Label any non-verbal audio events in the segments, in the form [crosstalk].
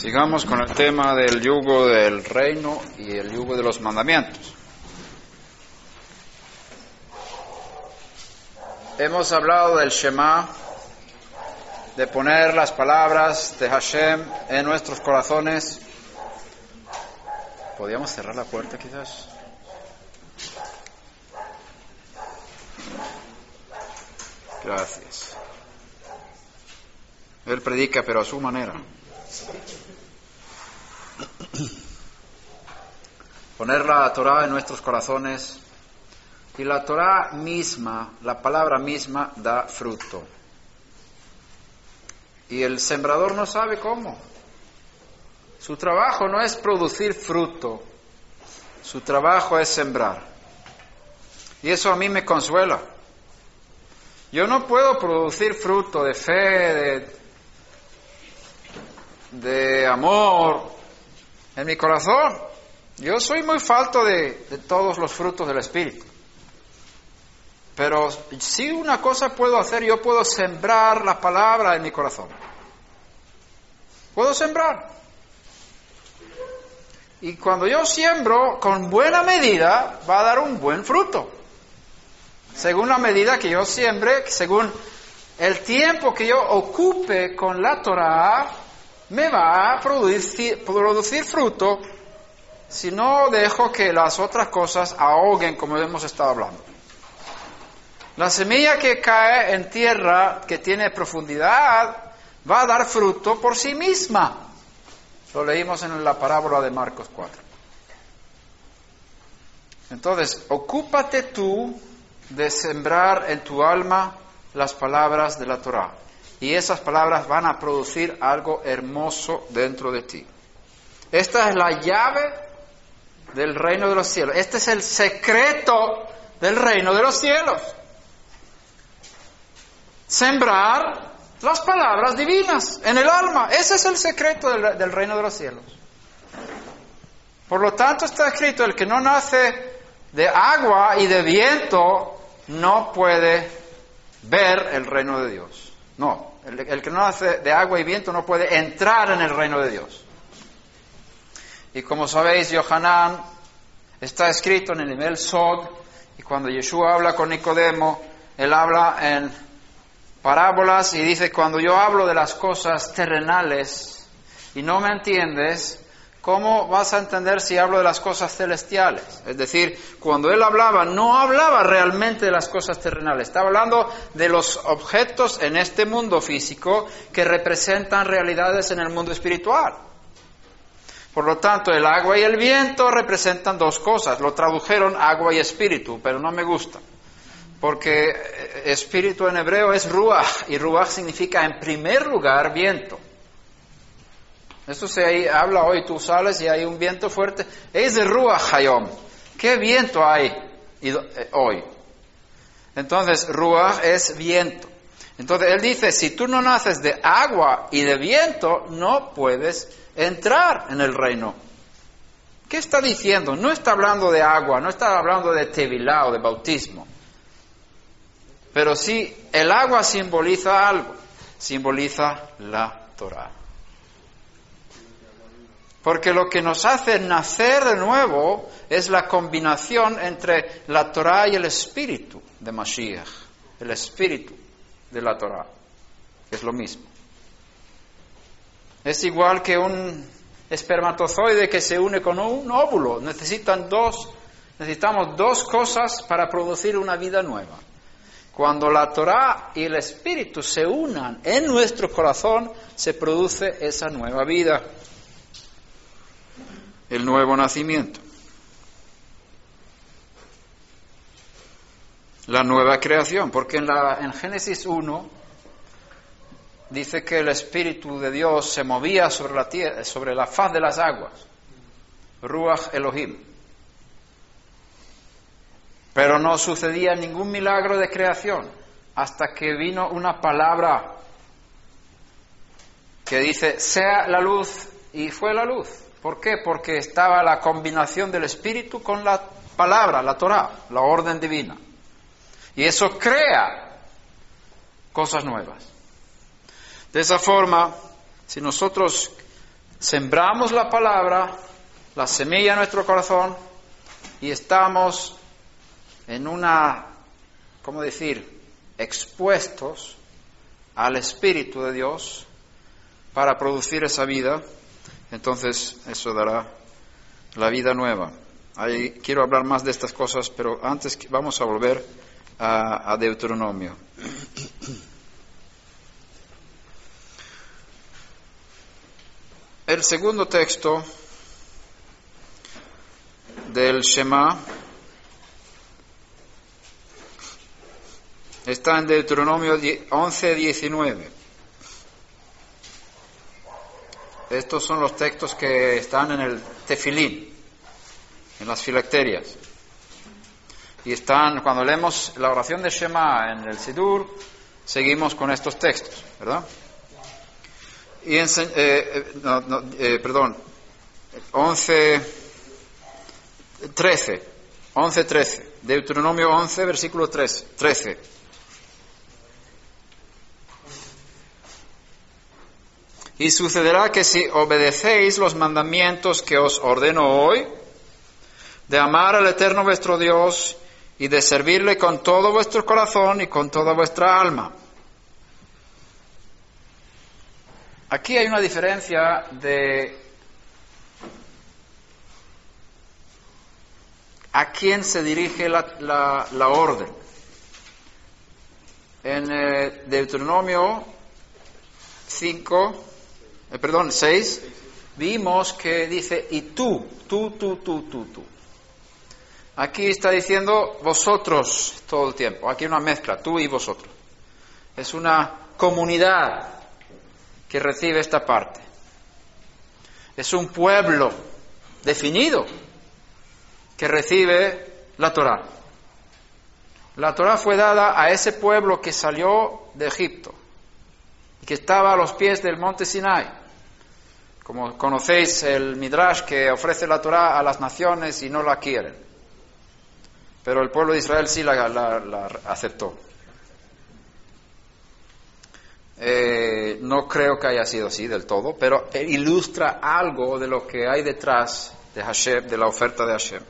Sigamos con el tema del yugo del reino y el yugo de los mandamientos. Hemos hablado del Shema, de poner las palabras de Hashem en nuestros corazones. ¿Podríamos cerrar la puerta quizás? Gracias. Él predica, pero a su manera. Poner la Torah en nuestros corazones y la Torah misma, la palabra misma, da fruto. Y el sembrador no sabe cómo. Su trabajo no es producir fruto, su trabajo es sembrar. Y eso a mí me consuela. Yo no puedo producir fruto de fe, de, de amor en mi corazón. Yo soy muy falto de, todos los frutos del Espíritu. Pero si una cosa puedo hacer, yo puedo sembrar la palabra en mi corazón. Puedo sembrar. Y cuando yo siembro con buena medida, va a dar un buen fruto. Según la medida que yo siembre, según el tiempo que yo ocupe con la Torah, me va a producir, producir fruto si no dejo que las otras cosas ahoguen como hemos estado hablando. La semilla que cae en tierra que tiene profundidad va a dar fruto por sí misma. Lo leímos en la parábola de Marcos 4. Entonces, ocúpate tú de sembrar en tu alma las palabras de la Torah. Y esas palabras van a producir algo hermoso dentro de ti. Esta es la llave del reino de los cielos. Este es el secreto del reino de los cielos. Sembrar las palabras divinas en el alma. Ese es el secreto del, del, reino de los cielos. Por lo tanto está escrito, el que no nace de agua y de viento no puede ver el reino de Dios. No, el, el que no nace de agua y viento no puede entrar en el reino de Dios. Y como sabéis, Yohanan está escrito en el nivel Sod, y cuando Yeshua habla con Nicodemo, él habla en parábolas y dice, cuando yo hablo de las cosas terrenales y no me entiendes, ¿cómo vas a entender si hablo de las cosas celestiales? Es decir, cuando él hablaba, no hablaba realmente de las cosas terrenales, estaba hablando de los objetos en este mundo físico que representan realidades en el mundo espiritual. Por lo tanto, el agua y el viento representan dos cosas. Lo tradujeron agua y espíritu, pero no me gusta. Porque espíritu en hebreo es ruach, y ruach significa en primer lugar viento. Esto se habla hoy, tú sales y hay un viento fuerte. Es de ruach hayom. ¿Qué viento hay hoy? Entonces, ruach es viento. Entonces, él dice, si tú no naces de agua y de viento, no puedes entrar en el reino. ¿Qué está diciendo? No está hablando de agua, no está hablando de tevilá o de bautismo. Pero sí, el agua simboliza algo, simboliza la Torah. Porque lo que nos hace nacer de nuevo es la combinación entre la Torah y el espíritu de Mashiach, el espíritu de la Torah, que es lo mismo. Es igual que un espermatozoide que se une con un óvulo. Necesitan dos, necesitamos dos cosas para producir una vida nueva. Cuando la Torah y el Espíritu se unan en nuestro corazón, se produce esa nueva vida, el nuevo nacimiento, la nueva creación, porque en, la, en Génesis 1 dice que el Espíritu de Dios se movía sobre la, tierra, sobre la faz de las aguas, Ruach Elohim. Pero no sucedía ningún milagro de creación hasta que vino una palabra que dice, sea la luz, y fue la luz. ¿Por qué? Porque estaba la combinación del Espíritu con la palabra, la Torah, la orden divina. Y eso crea cosas nuevas. De esa forma, si nosotros sembramos la palabra, la semilla en nuestro corazón y estamos en una, ¿cómo decir?, expuestos al Espíritu de Dios para producir esa vida, entonces eso dará la vida nueva. Ahí quiero hablar más de estas cosas, pero antes vamos a volver a, a Deuteronomio. El segundo texto del Shema está en Deuteronomio 11, 19. Estos son los textos que están en el tefilín, en las filacterias. Y están, cuando leemos la oración de Shema en el Sidur, seguimos con estos textos, ¿verdad? Y en, eh, eh, no, no, eh, perdón, 11, 13, 11, 13, Deuteronomio 11, versículo 13, 13. Y sucederá que si obedecéis los mandamientos que os ordeno hoy, de amar al Eterno vuestro Dios y de servirle con todo vuestro corazón y con toda vuestra alma. Aquí hay una diferencia de a quién se dirige la, la, orden. En eh, Deuteronomio 5, eh, perdón, 6, vimos que dice, y tú, tú, tú, tú, tú, tú. Aquí está diciendo vosotros todo el tiempo. Aquí hay una mezcla, tú y vosotros. Es una comunidad que recibe esta parte. Es un pueblo definido que recibe la Torah. La Torah fue dada a ese pueblo que salió de Egipto y que estaba a los pies del monte Sinai. Como conocéis el Midrash que ofrece la Torah a las naciones y no la quieren. Pero el pueblo de Israel sí la, la, la aceptó. Eh, no creo que haya sido así del todo, pero ilustra algo de lo que hay detrás de Hashem, de la oferta de Hashem.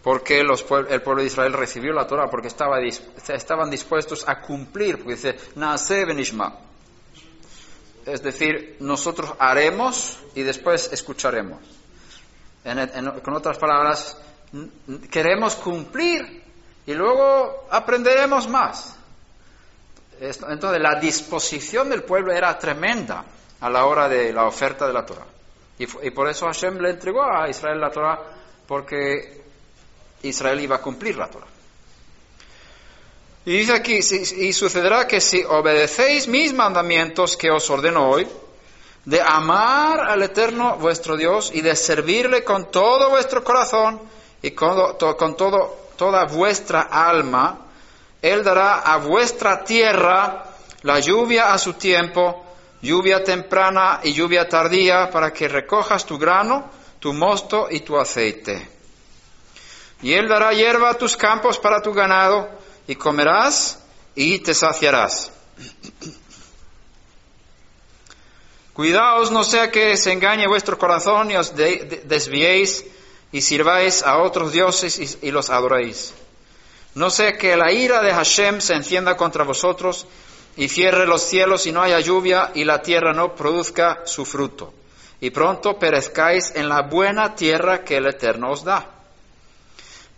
Porque el pueblo de Israel recibió la Torah, porque estaba, estaban dispuestos a cumplir, porque dice, Naase benishma. Es decir, nosotros haremos y después escucharemos. Con otras palabras, queremos cumplir y luego aprenderemos más. Entonces, la disposición del pueblo era tremenda a la hora de la oferta de la Torah. Y, por eso Hashem le entregó a Israel la Torah, porque Israel iba a cumplir la Torah. Y dice aquí, y sucederá que si obedecéis mis mandamientos que os ordeno hoy, de amar al Eterno vuestro Dios y de servirle con todo vuestro corazón y con, con todo, toda vuestra alma, Él dará a vuestra tierra la lluvia a su tiempo, lluvia temprana y lluvia tardía, para que recojas tu grano, tu mosto y tu aceite. Y Él dará hierba a tus campos para tu ganado, y comerás y te saciarás. Cuidaos no sea que se engañe vuestro corazón y os de, de, desviéis y sirváis a otros dioses y, los adoréis. No sea que la ira de Hashem se encienda contra vosotros y cierre los cielos y no haya lluvia y la tierra no produzca su fruto. Y pronto perezcáis en la buena tierra que el Eterno os da.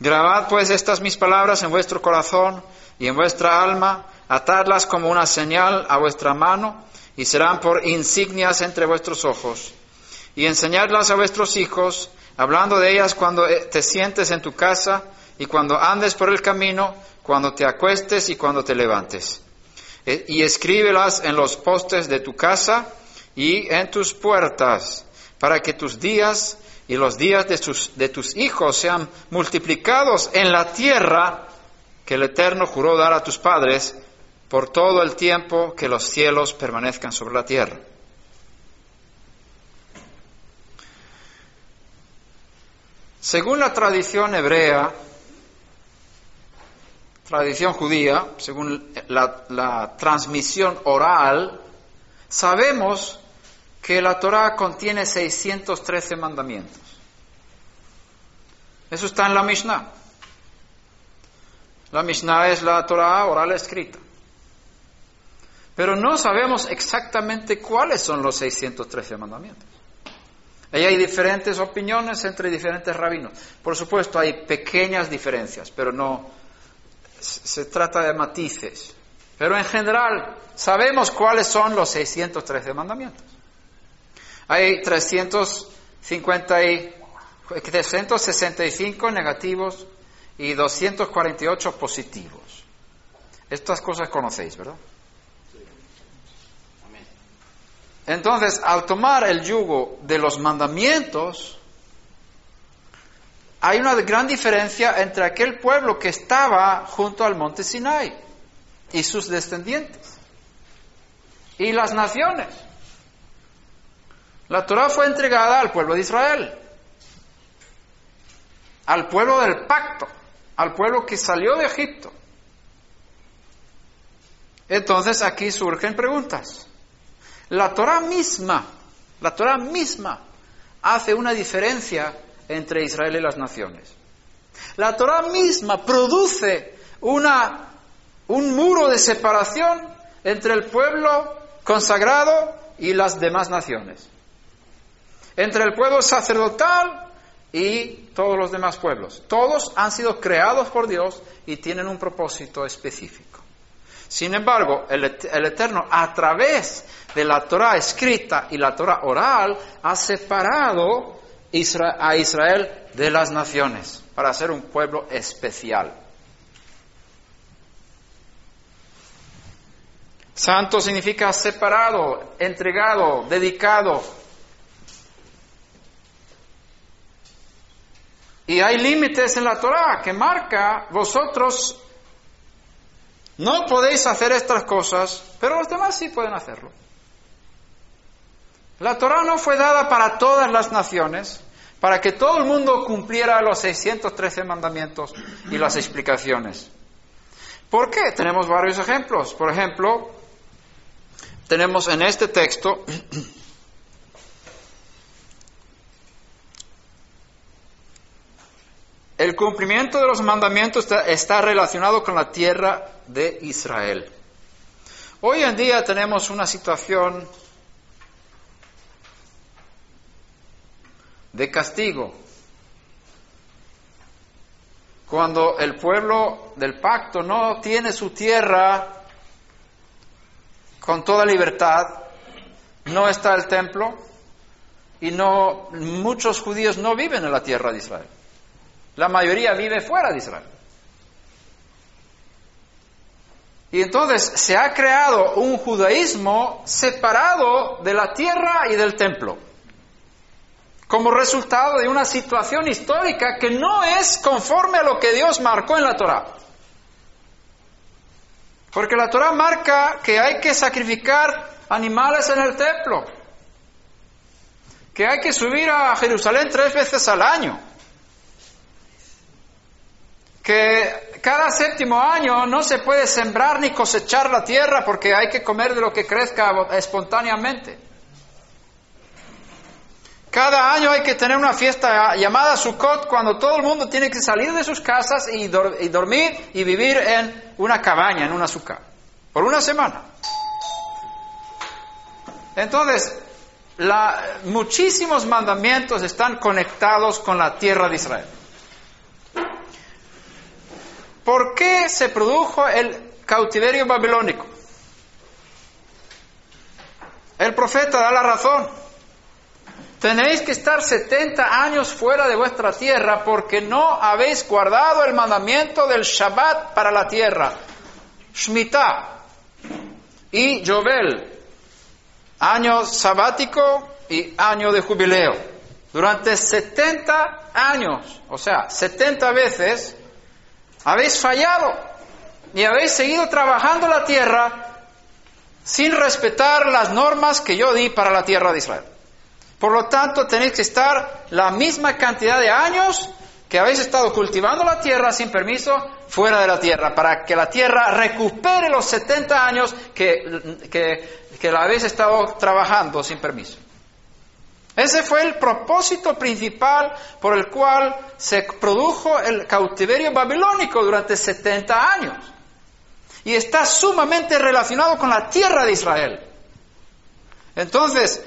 Grabad pues estas mis palabras en vuestro corazón y en vuestra alma, atadlas como una señal a vuestra mano y serán por insignias entre vuestros ojos. Y enseñadlas a vuestros hijos, hablando de ellas cuando eh, te sientes en tu casa y cuando andes por el camino, cuando te acuestes y cuando te levantes. E, y escríbelas en los postes de tu casa y en tus puertas, para que tus días y los días de, tus, de tus hijos sean multiplicados en la tierra que el Eterno juró dar a tus padres por todo el tiempo que los cielos permanezcan sobre la tierra. Según la tradición hebrea, tradición judía, según la, transmisión oral, sabemos que la Torah contiene 613 mandamientos. Eso está en la Mishnah. La Mishnah es la Torah oral escrita. Pero no sabemos exactamente cuáles son los 613 mandamientos. Hay diferentes opiniones entre diferentes rabinos. Por supuesto, hay pequeñas diferencias, pero no se trata de matices. Pero en general, sabemos cuáles son los 613 mandamientos. Hay 350 y, 365 negativos y 248 positivos. Estas cosas conocéis, ¿verdad? Entonces, al tomar el yugo de los mandamientos, hay una gran diferencia entre aquel pueblo que estaba junto al monte Sinai y sus descendientes y las naciones. La Torah fue entregada al pueblo de Israel, al pueblo del pacto, al pueblo que salió de Egipto. Entonces aquí surgen preguntas. La Torah misma, la Torah misma hace una diferencia entre Israel y las naciones. La Torah misma produce una, un muro de separación entre el pueblo consagrado y las demás naciones entre el pueblo sacerdotal y todos los demás pueblos. Todos han sido creados por Dios y tienen un propósito específico. Sin embargo, el, Eterno, a través de la Torah escrita y la Torah oral, ha separado a Israel de las naciones para ser un pueblo especial. Santo significa separado, entregado, dedicado, Y hay límites en la Torah que marca, vosotros no podéis hacer estas cosas, pero los demás sí pueden hacerlo. La Torah no fue dada para todas las naciones, para que todo el mundo cumpliera los 613 mandamientos y las explicaciones. ¿Por qué? Tenemos varios ejemplos. Por ejemplo, tenemos en este texto El cumplimiento de los mandamientos está, relacionado con la tierra de Israel. Hoy en día tenemos una situación de castigo. Cuando el pueblo del pacto no tiene su tierra con toda libertad, no está el templo y no muchos judíos no viven en la tierra de Israel. La mayoría vive fuera de Israel. Y entonces se ha creado un judaísmo separado de la tierra y del templo, como resultado de una situación histórica que no es conforme a lo que Dios marcó en la Torah. Porque la Torah marca que hay que sacrificar animales en el templo, que hay que subir a Jerusalén tres veces al año, que cada séptimo año no se puede sembrar ni cosechar la tierra porque hay que comer de lo que crezca espontáneamente. Cada año hay que tener una fiesta llamada Sukkot cuando todo el mundo tiene que salir de sus casas y, dormir y vivir en una cabaña, en una azúcar, por una semana. Entonces, muchísimos mandamientos están conectados con la tierra de Israel. ¿Por qué se produjo el cautiverio babilónico? El profeta da la razón. Tenéis que estar 70 años fuera de vuestra tierra porque no habéis guardado el mandamiento del Shabbat para la tierra. Shemitah y Jovel, año sabático y año de jubileo. Durante 70 años, o sea, 70 veces, habéis fallado y habéis seguido trabajando la tierra sin respetar las normas que yo di para la tierra de Israel. Por lo tanto, tenéis que estar la misma cantidad de años que habéis estado cultivando la tierra sin permiso fuera de la tierra, para que la tierra recupere los 70 años que, que, la habéis estado trabajando sin permiso. Ese fue el propósito principal por el cual se produjo el cautiverio babilónico durante 70 años. Y está sumamente relacionado con la tierra de Israel. Entonces,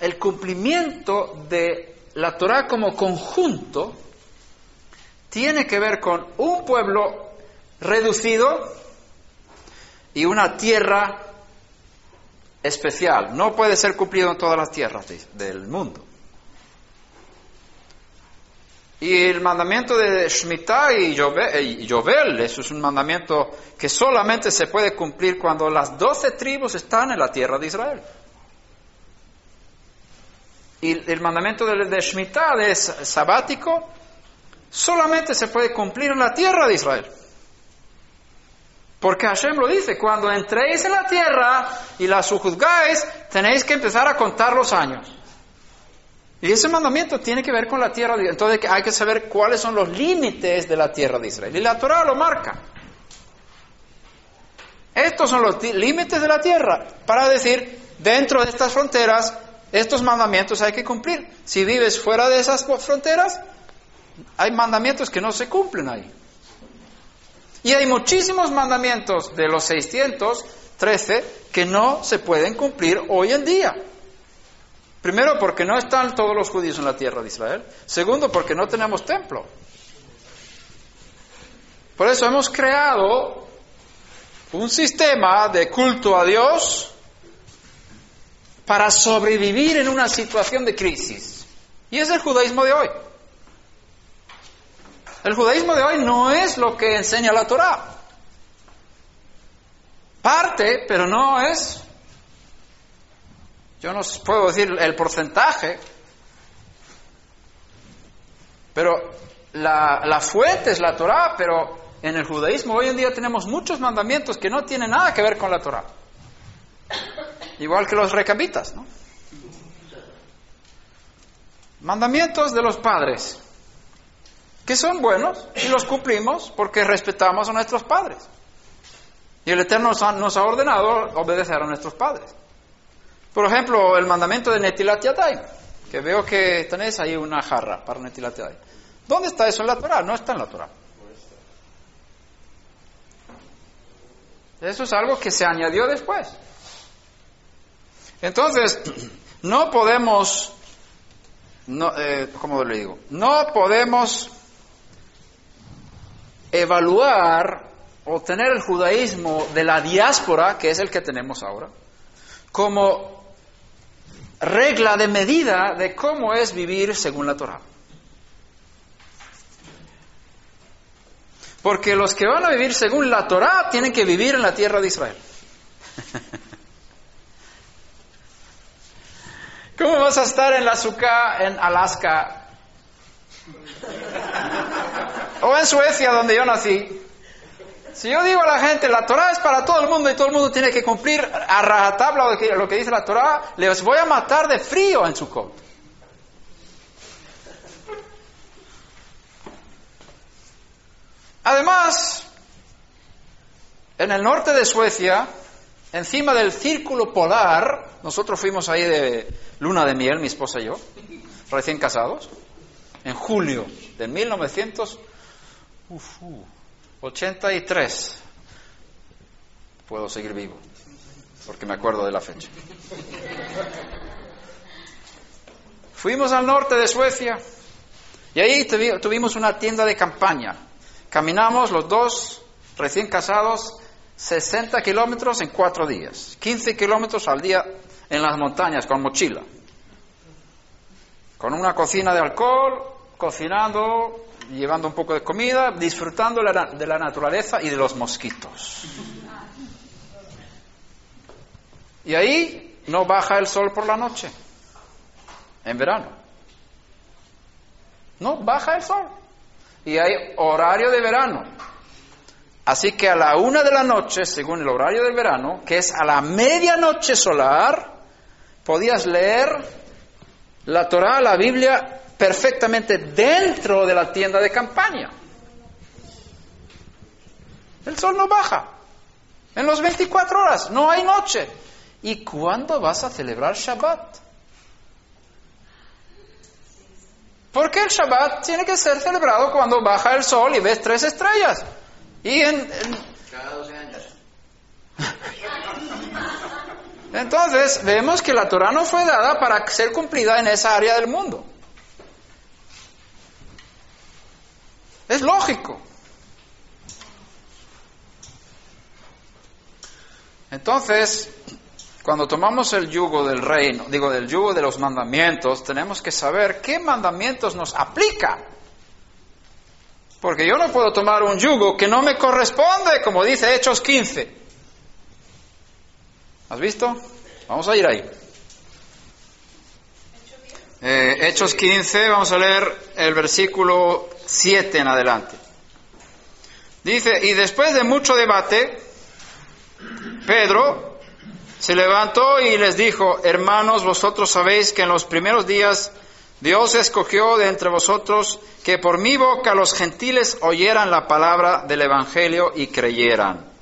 el cumplimiento de la Torah como conjunto tiene que ver con un pueblo reducido y una tierra especial. No puede ser cumplido en todas las tierras del mundo. Y el mandamiento de Shemitah y Yovel, eso es un mandamiento que solamente se puede cumplir cuando las doce tribus están en la tierra de Israel. Y el mandamiento de, de Shemitah es sabático, solamente se puede cumplir en la tierra de Israel. Porque Hashem lo dice, cuando entréis en la tierra y la sujuzgáis, tenéis que empezar a contar los años. Y ese mandamiento tiene que ver con la tierra. De, entonces hay que saber cuáles son los límites de la tierra de Israel. Y la Torah lo marca. Estos son los límites de la tierra para decir, dentro de estas fronteras, estos mandamientos hay que cumplir. Si vives fuera de esas fronteras, hay mandamientos que no se cumplen ahí. Y hay muchísimos mandamientos de los 613 que no se pueden cumplir hoy en día. Primero, porque no están todos los judíos en la tierra de Israel. Segundo, porque no tenemos templo. Por eso hemos creado un sistema de culto a Dios para sobrevivir en una situación de crisis. Y es el judaísmo de hoy. El judaísmo de hoy no es lo que enseña la Torah. Parte, pero no es. Yo no puedo decir el porcentaje, pero la, fuente es la Torah, pero en el judaísmo hoy en día tenemos muchos mandamientos que no tienen nada que ver con la Torah. Igual que los recabitas, ¿no? Mandamientos de los padres que son buenos y los cumplimos porque respetamos a nuestros padres. Y el Eterno nos ha, ordenado obedecer a nuestros padres. Por ejemplo, el mandamiento de Netilat Yadayim, que veo que tenéis ahí una jarra para Netilat Yadayim. ¿Dónde está eso en la Torah? No está en la Torah. Eso es algo que se añadió después. Entonces, [clears throat] no podemos, no, eh, ¿cómo le digo? No podemos evaluar o tener el judaísmo de la diáspora, que es el que tenemos ahora, como regla de medida de cómo es vivir según la Torah. Porque los que van a vivir según la Torah tienen que vivir en la tierra de Israel. [laughs] ¿Cómo vas a estar en la azúcar en Alaska [laughs] o en Suecia, donde yo nací, si yo digo a la gente, la Torah es para todo el mundo y todo el mundo tiene que cumplir a rajatabla lo que dice la Torah, les voy a matar de frío en su coto. Además, en el norte de Suecia, encima del círculo polar, nosotros fuimos ahí de luna de miel, mi esposa y yo, recién casados, en julio de 1983. Puedo seguir vivo, porque me acuerdo de la fecha. Fuimos al norte de Suecia y ahí tuvimos una tienda de campaña. Caminamos los dos, recién casados, 60 kilómetros en cuatro días, 15 kilómetros al día en las montañas con mochila, con una cocina de alcohol, cocinando, llevando un poco de comida, disfrutando de la naturaleza y de los mosquitos. Y ahí no baja el sol por la noche, en verano. No baja el sol. Y hay horario de verano. Así que a la una de la noche, según el horario del verano, que es a la medianoche solar, podías leer la Torah, la Biblia, perfectamente dentro de la tienda de campaña. El sol no baja. En las 24 horas no hay noche. ¿y cuándo vas a celebrar Shabbat? Porque el Shabbat tiene que ser celebrado cuando baja el sol y ves tres estrellas. Y en, Cada 12 años. entonces vemos que la Torah no fue dada para ser cumplida en esa área del mundo. Es lógico. Entonces, cuando tomamos el yugo del reino, digo, del yugo de los mandamientos, tenemos que saber qué mandamientos nos aplica. Porque yo no puedo tomar un yugo que no me corresponde, como dice Hechos 15. ¿Has visto? Vamos a ir ahí. Eh, Hechos 15, vamos a leer el versículo 7 en adelante. Dice, y después de mucho debate, Pedro se levantó y les dijo, hermanos, vosotros sabéis que en los primeros días Dios escogió de entre vosotros que por mi boca los gentiles oyeran la palabra del Evangelio y creyeran.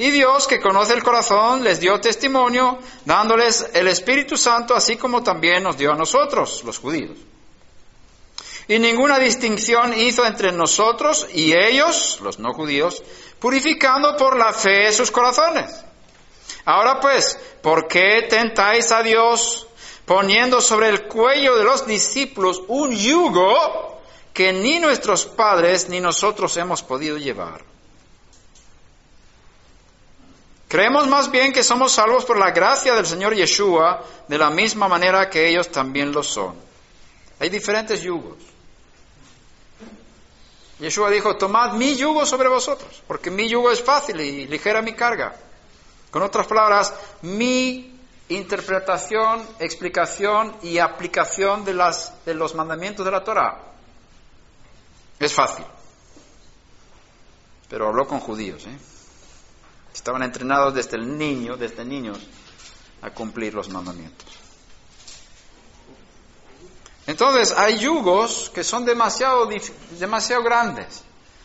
Y Dios, que conoce el corazón, les dio testimonio, dándoles el Espíritu Santo, así como también nos dio a nosotros, los judíos. Y ninguna distinción hizo entre nosotros y ellos, los no judíos, purificando por la fe sus corazones. Ahora pues, ¿por qué tentáis a Dios poniendo sobre el cuello de los discípulos un yugo que ni nuestros padres ni nosotros hemos podido llevar? Creemos más bien que somos salvos por la gracia del Señor Yeshua de la misma manera que ellos también lo son. Hay diferentes yugos. Yeshua dijo, tomad mi yugo sobre vosotros, porque mi yugo es fácil y ligera mi carga. Con otras palabras, mi interpretación, explicación y aplicación de, las, de los mandamientos de la Torah es fácil. Pero habló con judíos, ¿eh? Estaban entrenados desde el niño, desde niños, a cumplir los mandamientos. Entonces, hay yugos que son demasiado, demasiado grandes.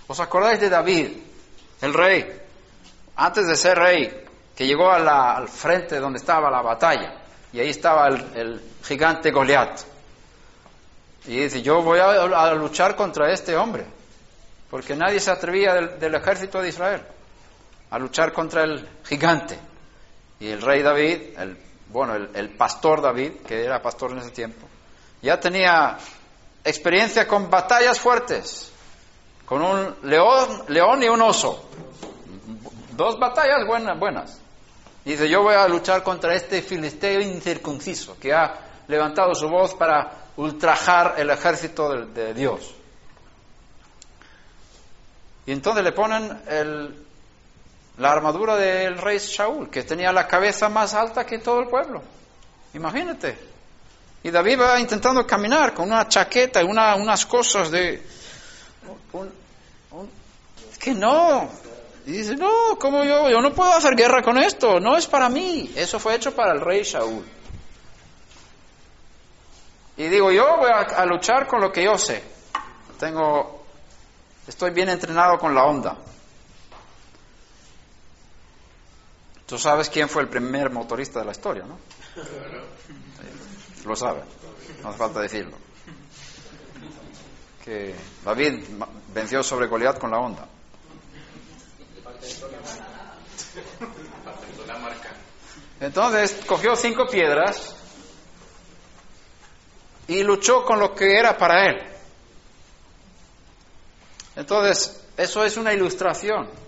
¿Os acordáis de David, el rey? Antes de ser rey, que llegó al frente donde estaba la batalla, y ahí estaba el, gigante Goliat. Y dice, yo voy a, luchar contra este hombre, porque nadie se atrevía del ejército de Israel a luchar contra el gigante. Y el rey David, el, bueno, el, pastor David, que era pastor en ese tiempo, ya tenía experiencia con batallas fuertes, con un león, león y un oso. Dos batallas buenas, buenas. Y dice, yo voy a luchar contra este filisteo incircunciso que ha levantado su voz para ultrajar el ejército de Dios. Y entonces le ponen el, la armadura del rey Shaul, que tenía la cabeza más alta que todo el pueblo. Imagínate. Y David va intentando caminar con una chaqueta y una, unas cosas de... Un, que no. Y dice, no, como yo? Yo no puedo hacer guerra con esto. No es para mí. Eso fue hecho para el rey Shaul. Y digo, yo voy a, a luchar con lo que yo sé. Tengo... Estoy bien entrenado con la onda. Tú sabes quién fue el primer motorista de la historia, ¿no? Lo sabe, no hace falta decirlo. Que David venció sobre Goliat con la onda. Entonces cogió cinco piedras y luchó con lo que era para él. Entonces, eso es una ilustración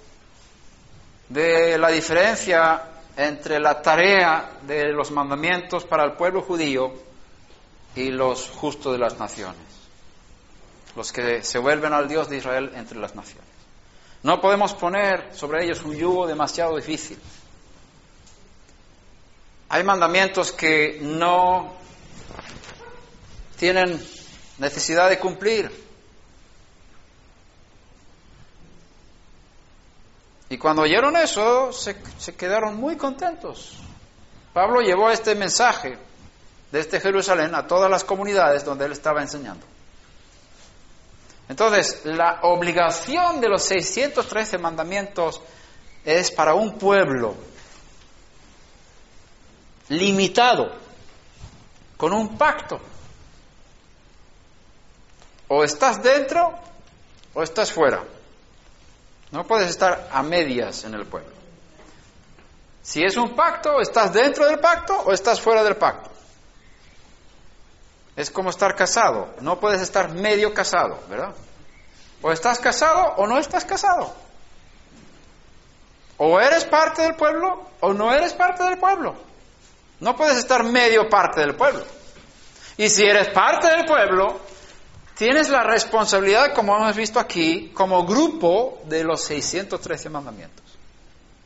de la diferencia entre la tarea de los mandamientos para el pueblo judío y los justos de las naciones, los que se vuelven al Dios de Israel entre las naciones. No podemos poner sobre ellos un yugo demasiado difícil. Hay mandamientos que no tienen necesidad de cumplir. Y cuando oyeron eso, se, se, quedaron muy contentos. Pablo llevó este mensaje desde Jerusalén a todas las comunidades donde él estaba enseñando. Entonces, la obligación de los 613 mandamientos es para un pueblo. limitado, con un pacto. O estás dentro o estás fuera. No puedes estar a medias en el pueblo. Si es un pacto, estás dentro del pacto o estás fuera del pacto. Es como estar casado. No puedes estar medio casado, ¿verdad? O estás casado o no estás casado. O eres parte del pueblo o no eres parte del pueblo. No puedes estar medio parte del pueblo. Y si eres parte del pueblo, tienes la responsabilidad, como hemos visto aquí, como grupo de los 613 mandamientos.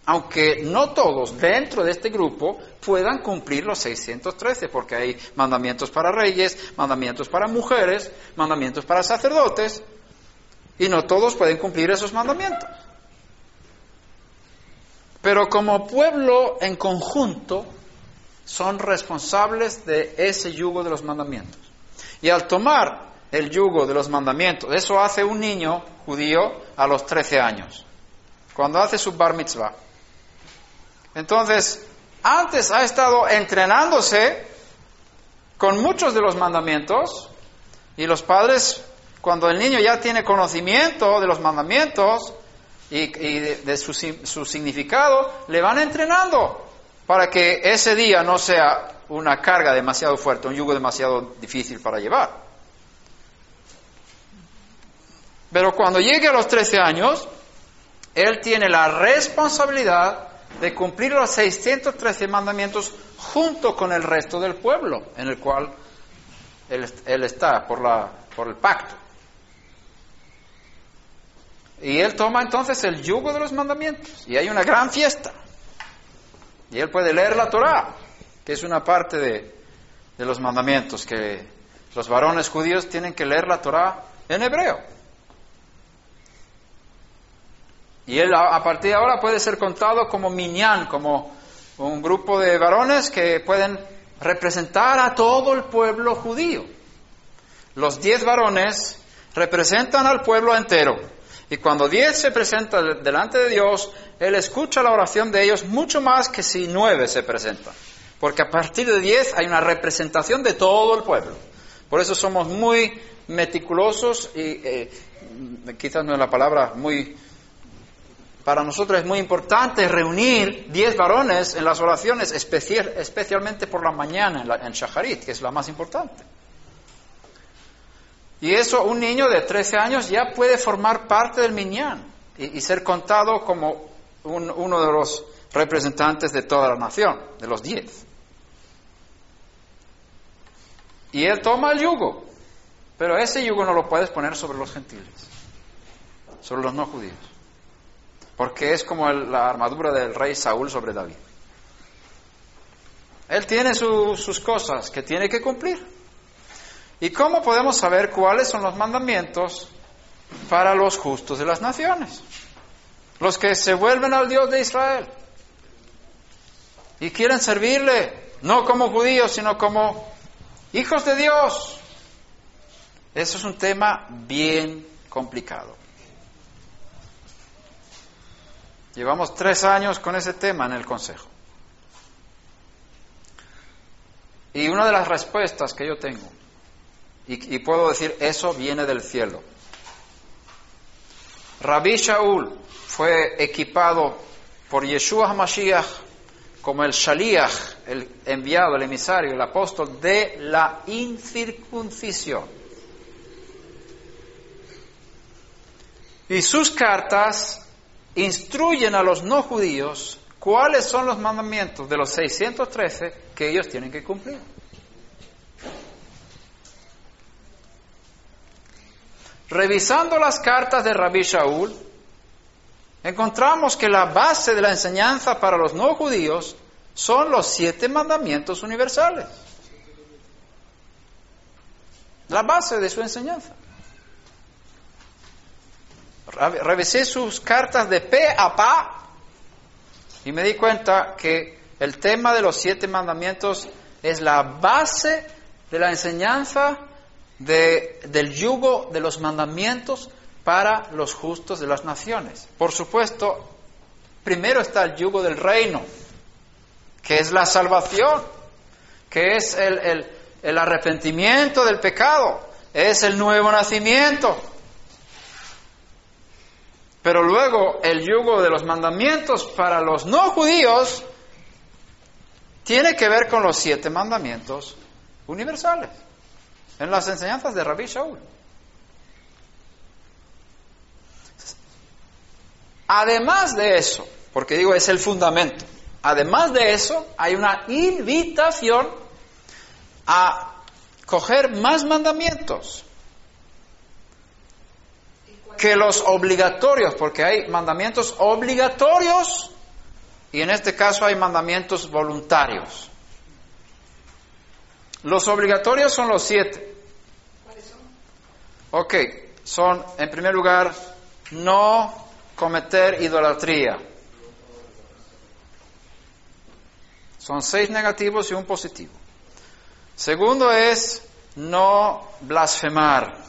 Aunque no todos dentro de este grupo puedan cumplir los 613, porque hay mandamientos para reyes, mandamientos para mujeres, mandamientos para sacerdotes, y no todos pueden cumplir esos mandamientos. Pero como pueblo en conjunto son responsables de ese yugo de los mandamientos. Y al tomar el yugo de los mandamientos, eso hace un niño judío a los 13 años, cuando hace su bar mitzvah. Entonces, antes ha estado entrenándose con muchos de los mandamientos y los padres, cuando el niño ya tiene conocimiento de los mandamientos, y, de, su, su significado, le van entrenando para que ese día no sea una carga demasiado fuerte, un yugo demasiado difícil para llevar. Pero cuando llegue a los 13 años, él tiene la responsabilidad de cumplir los 613 mandamientos junto con el resto del pueblo en el cual él, está por, la, por el pacto. Y él toma entonces el yugo de los mandamientos. Y hay una gran fiesta. Y él puede leer la Torah, que es una parte de, de los mandamientos, que los varones judíos tienen que leer la Torah en hebreo. Y él a partir de ahora puede ser contado como minyan, como un grupo de varones que pueden representar a todo el pueblo judío. Los diez varones representan al pueblo entero. Y cuando diez se presenta delante de Dios, Él escucha la oración de ellos mucho más que si nueve se presentan. Porque a partir de diez hay una representación de todo el pueblo. Por eso somos muy meticulosos y eh, quizás no es la palabra muy... Para nosotros es muy importante reunir diez varones en las oraciones, especialmente por la mañana en, en Shacharit, que es la más importante. Y eso, un niño de 13 años ya puede formar parte del minyan y, ser contado como uno de los representantes de toda la nación, de los 10. Y él toma el yugo, pero ese yugo no lo puedes poner sobre los gentiles, sobre los no judíos, porque es como la armadura del rey Saúl sobre David. Él tiene sus cosas que tiene que cumplir. ¿Y cómo podemos saber cuáles son los mandamientos para los justos de las naciones? Los que se vuelven al Dios de Israel y quieren servirle, no como judíos, sino como hijos de Dios. Eso es un tema bien complicado. Llevamos tres años con ese tema en el Consejo. Y una de las respuestas que yo tengo y, puedo decir, eso viene del cielo. Rabbi Shaul fue equipado por Yeshua HaMashiach como el Shaliach, el enviado, el emisario, el apóstol de la incircuncisión. Y sus cartas instruyen a los no judíos cuáles son los mandamientos de los 613 que ellos tienen que cumplir. Revisando las cartas de Rabbi Shaul, encontramos que la base de la enseñanza para los no judíos son los siete mandamientos universales. La base de su enseñanza. Revisé sus cartas de pe a pa y me di cuenta que el tema de los siete mandamientos es la base de la enseñanza del yugo de los mandamientos para los justos de las naciones. Por supuesto, primero está el yugo del reino, que es la salvación, que es el arrepentimiento del pecado, es el nuevo nacimiento. Pero luego el yugo de los mandamientos para los no judíos tiene que ver con los siete mandamientos universales en las enseñanzas de Rabbi Shaul. Además de eso, porque digo es el fundamento, además de eso hay una invitación a coger más mandamientos que los obligatorios, porque hay mandamientos obligatorios y en este caso hay mandamientos voluntarios. Los obligatorios son los siete. ¿Cuáles son? Ok, son en primer lugar no cometer idolatría. Son seis negativos y un positivo. Segundo es no blasfemar.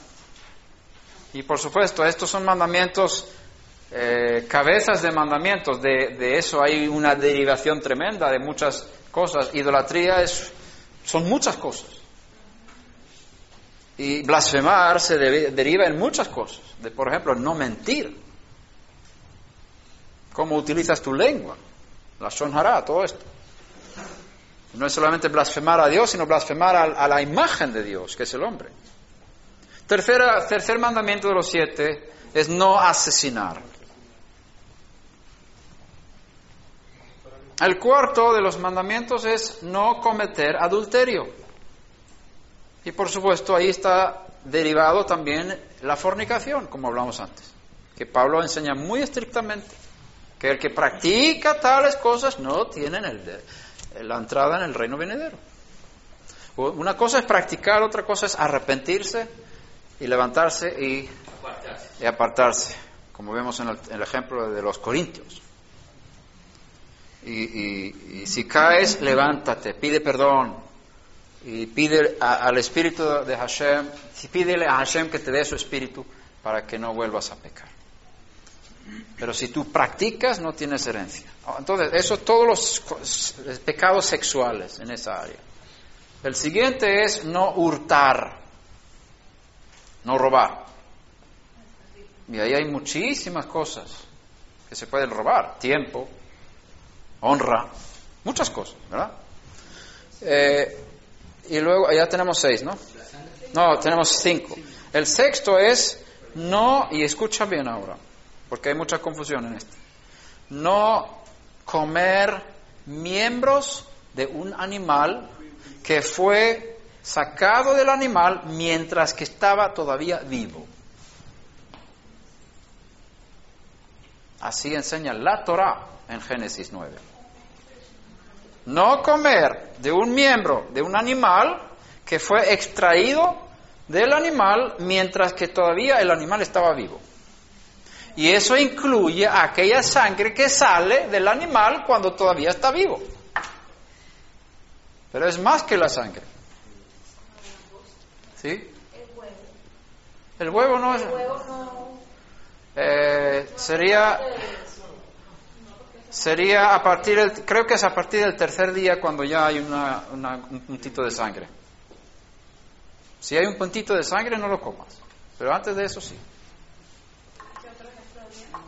Y por supuesto, estos son mandamientos, eh, cabezas de mandamientos. De, eso hay una derivación tremenda de muchas cosas. Idolatría es, son muchas cosas. Y blasfemar se deriva en muchas cosas. De, por ejemplo, no mentir. Cómo utilizas tu lengua. La shonhará, todo esto. No es solamente blasfemar a Dios, sino blasfemar a la imagen de Dios, que es el hombre. Tercera, tercer mandamiento de los siete es no asesinar. El cuarto de los mandamientos es no cometer adulterio. Y por supuesto ahí está derivado también la fornicación, como hablamos antes, que Pablo enseña muy estrictamente, que el que practica tales cosas no tiene el, la entrada en el reino venidero. Una cosa es practicar, otra cosa es arrepentirse y levantarse y apartarse, y apartarse como vemos en el, en el, ejemplo de los corintios. Y, y, y, si caes, levántate, pide perdón y pide a, al Espíritu de Hashem, pídele a Hashem que te dé su Espíritu para que no vuelvas a pecar. Pero si tú practicas, no tienes herencia. Entonces, eso todos los pecados sexuales en esa área. El siguiente es no hurtar no robar. Y ahí hay muchísimas cosas que se pueden robar. Tiempo, honra, muchas cosas, ¿verdad? Eh, y luego, ya tenemos seis, ¿no? No, tenemos cinco. El sexto es no, y escucha bien ahora, porque hay mucha confusión en esto, no comer miembros de un animal que fue sacado del animal mientras que estaba todavía vivo. Así enseña la Torah en Génesis 9. No comer de un miembro de un animal que fue extraído del animal mientras que todavía el animal estaba vivo. Y eso incluye aquella sangre que sale del animal cuando todavía está vivo. Pero es más que la sangre. ¿Sí? El huevo. El huevo no es. El huevo no. Eh, sería. Sería a partir del, creo que es a partir del tercer día cuando ya hay una, una, un puntito de sangre. Si hay un puntito de sangre no lo comas, pero antes de eso sí. ¿Qué otro ejemplo?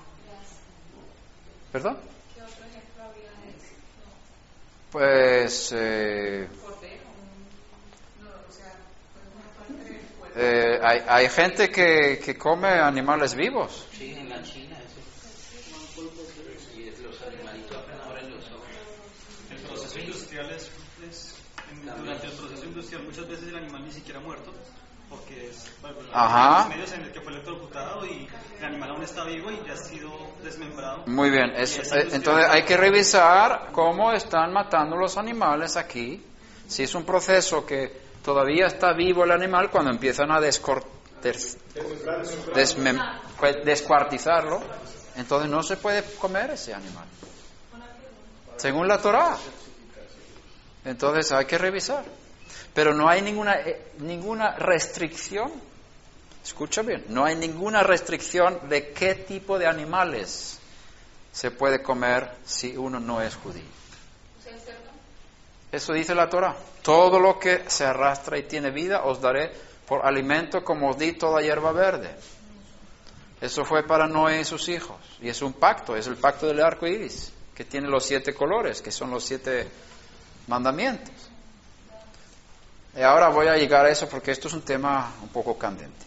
¿Perdón? ¿Qué otro ejemplo habría? Pues eh, Eh, hay, hay, gente que, que, come animales vivos. Sí, en la China. Y los animalitos ahora en los ojos. El proceso industrial es, es durante el proceso industrial muchas veces el animal ni siquiera muerto porque es bueno, Ajá. medios en el que fue electrocutado y el animal aún está vivo y ya ha sido desmembrado. Muy bien, eh, entonces hay que revisar cómo están matando los animales aquí. Si es un proceso que todavía está vivo el animal cuando empiezan a desmem descuartizarlo, entonces no se puede comer ese animal. Según la Torah. Entonces hay que revisar. Pero no hay ninguna, eh, ninguna restricción. Escucha bien, no hay ninguna restricción de qué tipo de animales se puede comer si uno no es judío. Eso dice la Torah. Todo lo que se arrastra y tiene vida os daré por alimento como os di toda hierba verde. Eso fue para Noé y sus hijos. Y es un pacto, es el pacto del arco iris, que tiene los siete colores, que son los siete mandamientos. Y ahora voy a llegar a eso porque esto es un tema un poco candente.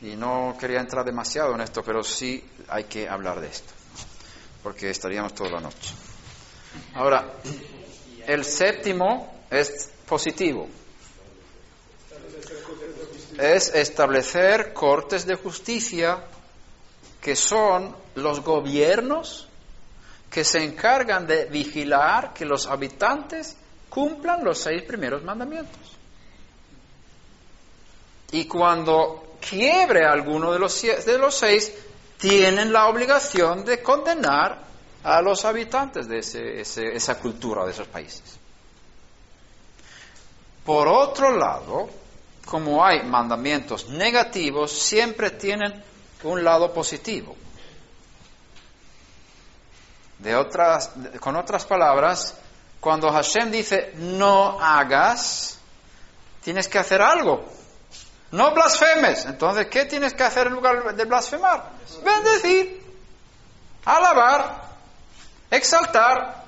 Y no quería entrar demasiado en esto, pero sí hay que hablar de esto, porque estaríamos toda la noche. Ahora, el séptimo es positivo. Es establecer cortes de justicia que son los gobiernos que se encargan de vigilar que los habitantes cumplan los seis primeros mandamientos. Y cuando quiebre alguno de los, de los seis, tienen la obligación de condenar a los habitantes de esa cultura, de esos países. Por otro lado, como hay mandamientos negativos, siempre tienen un lado positivo. De otras, con otras palabras, cuando Hashem dice no hagas, tienes que hacer algo. No blasfemes. Entonces, ¿qué tienes que hacer en lugar de blasfemar? Bendecir, alabar, exaltar,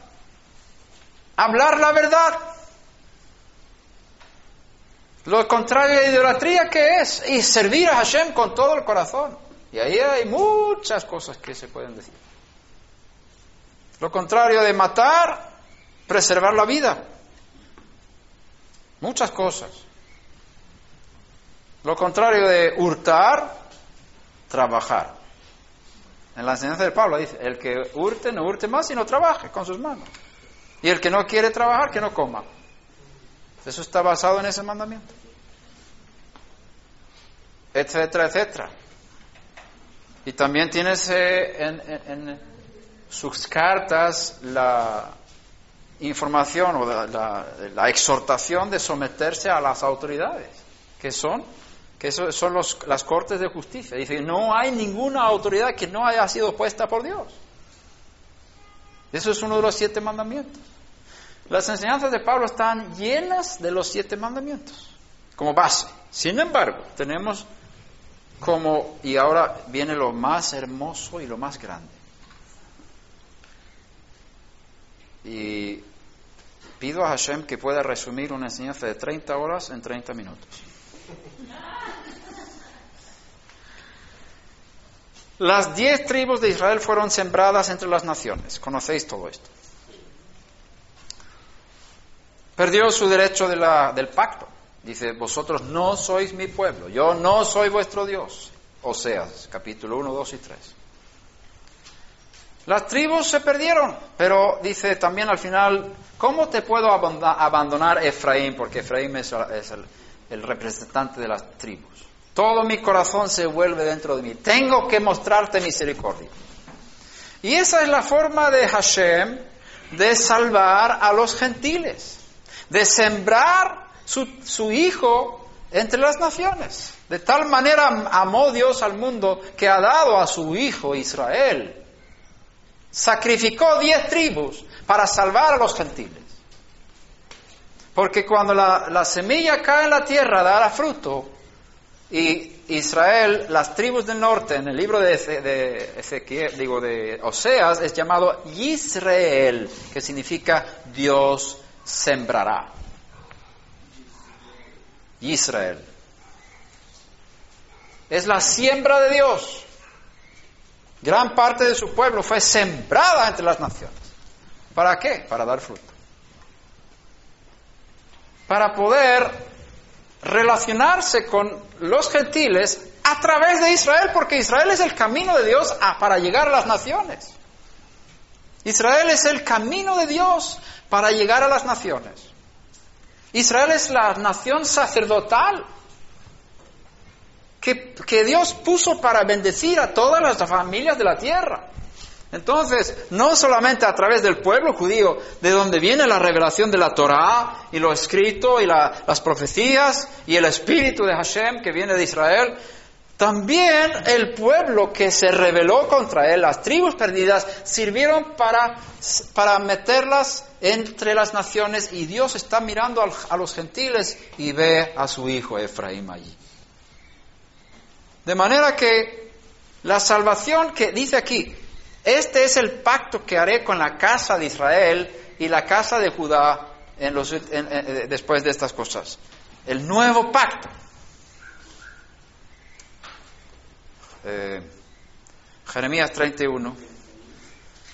hablar la verdad. Lo contrario de idolatría, ¿qué es? Y servir a Hashem con todo el corazón. Y ahí hay muchas cosas que se pueden decir. Lo contrario de matar, preservar la vida. Muchas cosas. Lo contrario de hurtar, trabajar. En la enseñanza de Pablo dice, el que hurte, no hurte más, sino trabaje con sus manos. Y el que no quiere trabajar, que no coma. Eso está basado en ese mandamiento. Etcétera, etcétera. Y también tienes eh, en, sus cartas la información o la, exhortación de someterse a las autoridades, que son, que son los, las cortes de justicia. Dice, no hay ninguna autoridad que no haya sido puesta por Dios. Eso es uno de los siete mandamientos. Las enseñanzas de Pablo están llenas de los siete mandamientos como base. Sin embargo, tenemos como, y ahora viene lo más hermoso y lo más grande. Y pido a Hashem que pueda resumir una enseñanza de 30 horas en 30 minutos. Las diez tribus de Israel fueron sembradas entre las naciones. Conocéis todo esto. Perdió su derecho del pacto. Dice, vosotros no sois mi pueblo, yo no soy vuestro Dios. Oseas, capítulo 1, 2 y 3. Las tribus se perdieron, pero dice también al final, ¿cómo te puedo abandonar Efraín? Porque Efraín es, el, el representante de las tribus. Todo mi corazón se vuelve dentro de mí. Tengo que mostrarte misericordia. Y esa es la forma de Hashem de salvar a los gentiles de sembrar su, hijo entre las naciones. De tal manera amó Dios al mundo que ha dado a su hijo Israel. Sacrificó diez tribus para salvar a los gentiles. Porque cuando la, semilla cae en la tierra dará fruto. Y Israel, las tribus del norte, en el libro de, Ezequiel, digo de Oseas, es llamado Israel, que significa Dios sembrará. Israel. Es la siembra de Dios. Gran parte de su pueblo fue sembrada entre las naciones. ¿Para qué? Para dar fruto. Para poder relacionarse con los gentiles a través de Israel, porque Israel es el camino de Dios para llegar a las naciones. Israel es el camino de Dios para llegar a las naciones. Israel es la nación sacerdotal que, que, Dios puso para bendecir a todas las familias de la tierra. Entonces, no solamente a través del pueblo judío, de donde viene la revelación de la Torá y lo escrito y las profecías y el espíritu de Hashem que viene de Israel, También el pueblo que se rebeló contra él, las tribus perdidas, sirvieron para, para meterlas entre las naciones y Dios está mirando a los gentiles y ve a su hijo Efraín allí. De manera que la salvación que dice aquí, este es el pacto que haré con la casa de Israel y la casa de Judá en- después de estas cosas. El nuevo pacto. Eh, Jeremías 31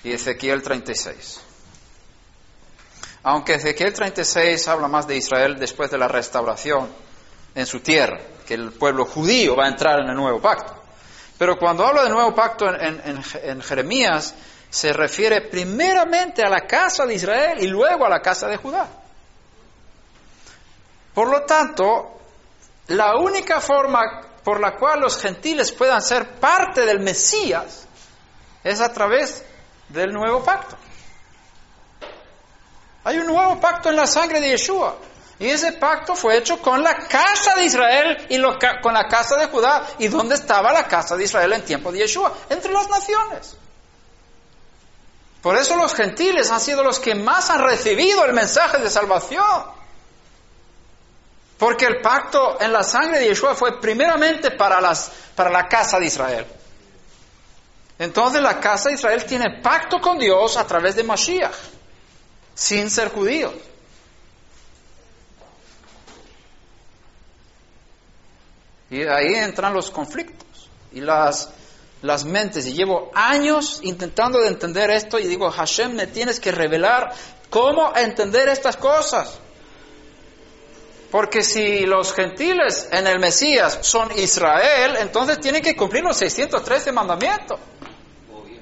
y Ezequiel 36. Aunque Ezequiel 36 habla más de Israel después de la restauración en su tierra, que el pueblo judío va a entrar en el nuevo pacto. Pero cuando habla del nuevo pacto en, en- Jeremías, se refiere primeramente a la casa de Israel y luego a la casa de Judá. Por lo tanto, la única forma por la cual los gentiles puedan ser parte del Mesías es a través del nuevo pacto. Hay un nuevo pacto en la sangre de Yeshua. Y ese pacto fue hecho con la casa de Israel y con la casa de Judá. ¿Y dónde estaba la casa de Israel en tiempo de Yeshua? Entre las naciones. Por eso los gentiles han sido los que más han recibido el mensaje de salvación. Porque el pacto en la sangre de Yeshua fue primeramente para, las, para la casa de Israel. Entonces la casa de Israel tiene pacto con Dios a través de Mashiach, sin ser judíos. Y ahí entran los conflictos y las, las mentes. Y llevo años intentando de entender esto y digo, Hashem, me tienes que revelar cómo entender estas cosas. Porque si los gentiles en el Mesías son Israel, entonces tienen que cumplir los 613 mandamientos. Obvio.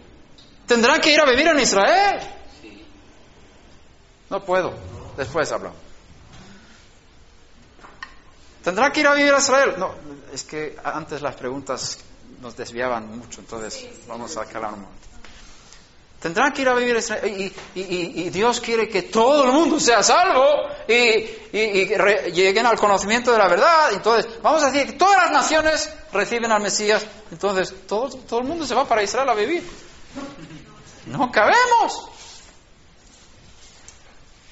Tendrán que ir a vivir en Israel. Sí. No puedo. Después hablamos. ¿Tendrán que ir a vivir a Israel? No, es que antes las preguntas nos desviaban mucho, entonces vamos a calar un momento. Tendrán que ir a vivir a Israel y, Dios quiere que todo el mundo sea salvo y, lleguen al conocimiento de la verdad. Entonces, vamos a decir que todas las naciones reciben al Mesías. Entonces, todo, todo el mundo se va para Israel a vivir. No cabemos.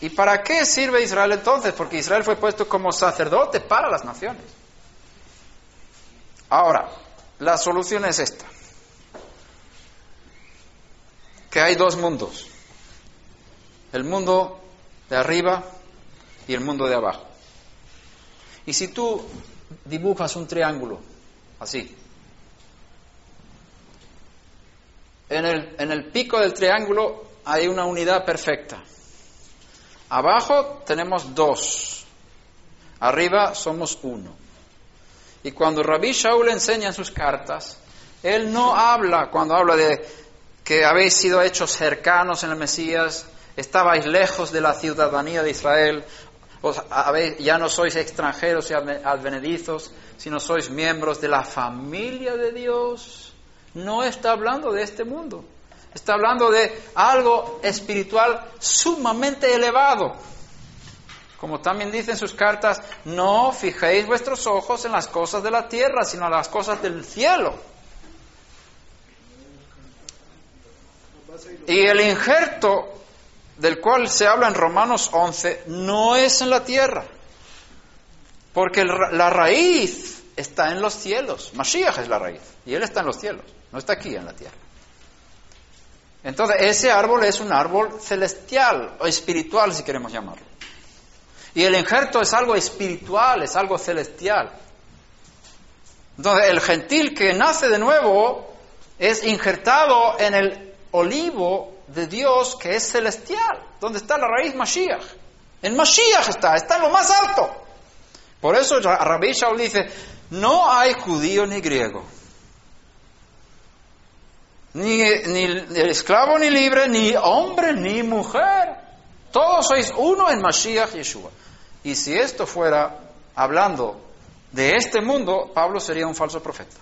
¿Y para qué sirve Israel entonces? Porque Israel fue puesto como sacerdote para las naciones. Ahora, la solución es esta. Que hay dos mundos. El mundo de arriba y el mundo de abajo. Y si tú dibujas un triángulo, así, en el, en el pico del triángulo hay una unidad perfecta. Abajo tenemos dos, arriba somos uno. Y cuando Rabí Shaul enseña en sus cartas, él no habla cuando habla de que habéis sido hechos cercanos en el Mesías, estabais lejos de la ciudadanía de Israel, os habéis- ya no sois extranjeros y adve- advenedizos, sino sois miembros de la familia de Dios. No está hablando de este mundo. Está hablando de algo espiritual sumamente elevado. Como también dice en sus cartas, no fijéis vuestros ojos en las cosas de la tierra, sino en las cosas del cielo. Y el injerto del cual se habla en Romanos 11 no es en la tierra, porque la raíz está en los cielos. Mashiach es la raíz, y él está en los cielos, no está aquí en la tierra. Entonces, ese árbol es un árbol celestial o espiritual, si queremos llamarlo. Y el injerto es algo espiritual, es algo celestial. Entonces, el gentil que nace de nuevo es injertado en el olivo de Dios que es celestial, donde está la raíz Mashiach. En Mashiach está, está en lo más alto. Por eso Ra- Rabbi Shaul dice, no hay judío ni griego, ni, ni esclavo ni libre, ni hombre ni mujer. Todos sois uno en Mashiach Yeshua. Y si esto fuera hablando de este mundo, Pablo sería un falso profeta.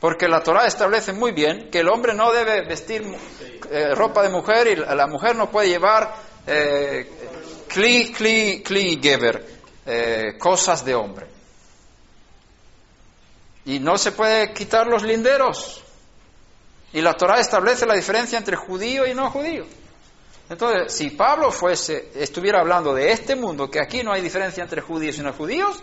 Porque la Torah establece muy bien que el hombre no debe vestir eh, ropa de mujer y la mujer no puede llevar eh, geber, eh, cosas de hombre. Y no se puede quitar los linderos. Y la Torah establece la diferencia entre judío y no judío. Entonces, si Pablo fuese, estuviera hablando de este mundo, que aquí no hay diferencia entre judíos y no judíos,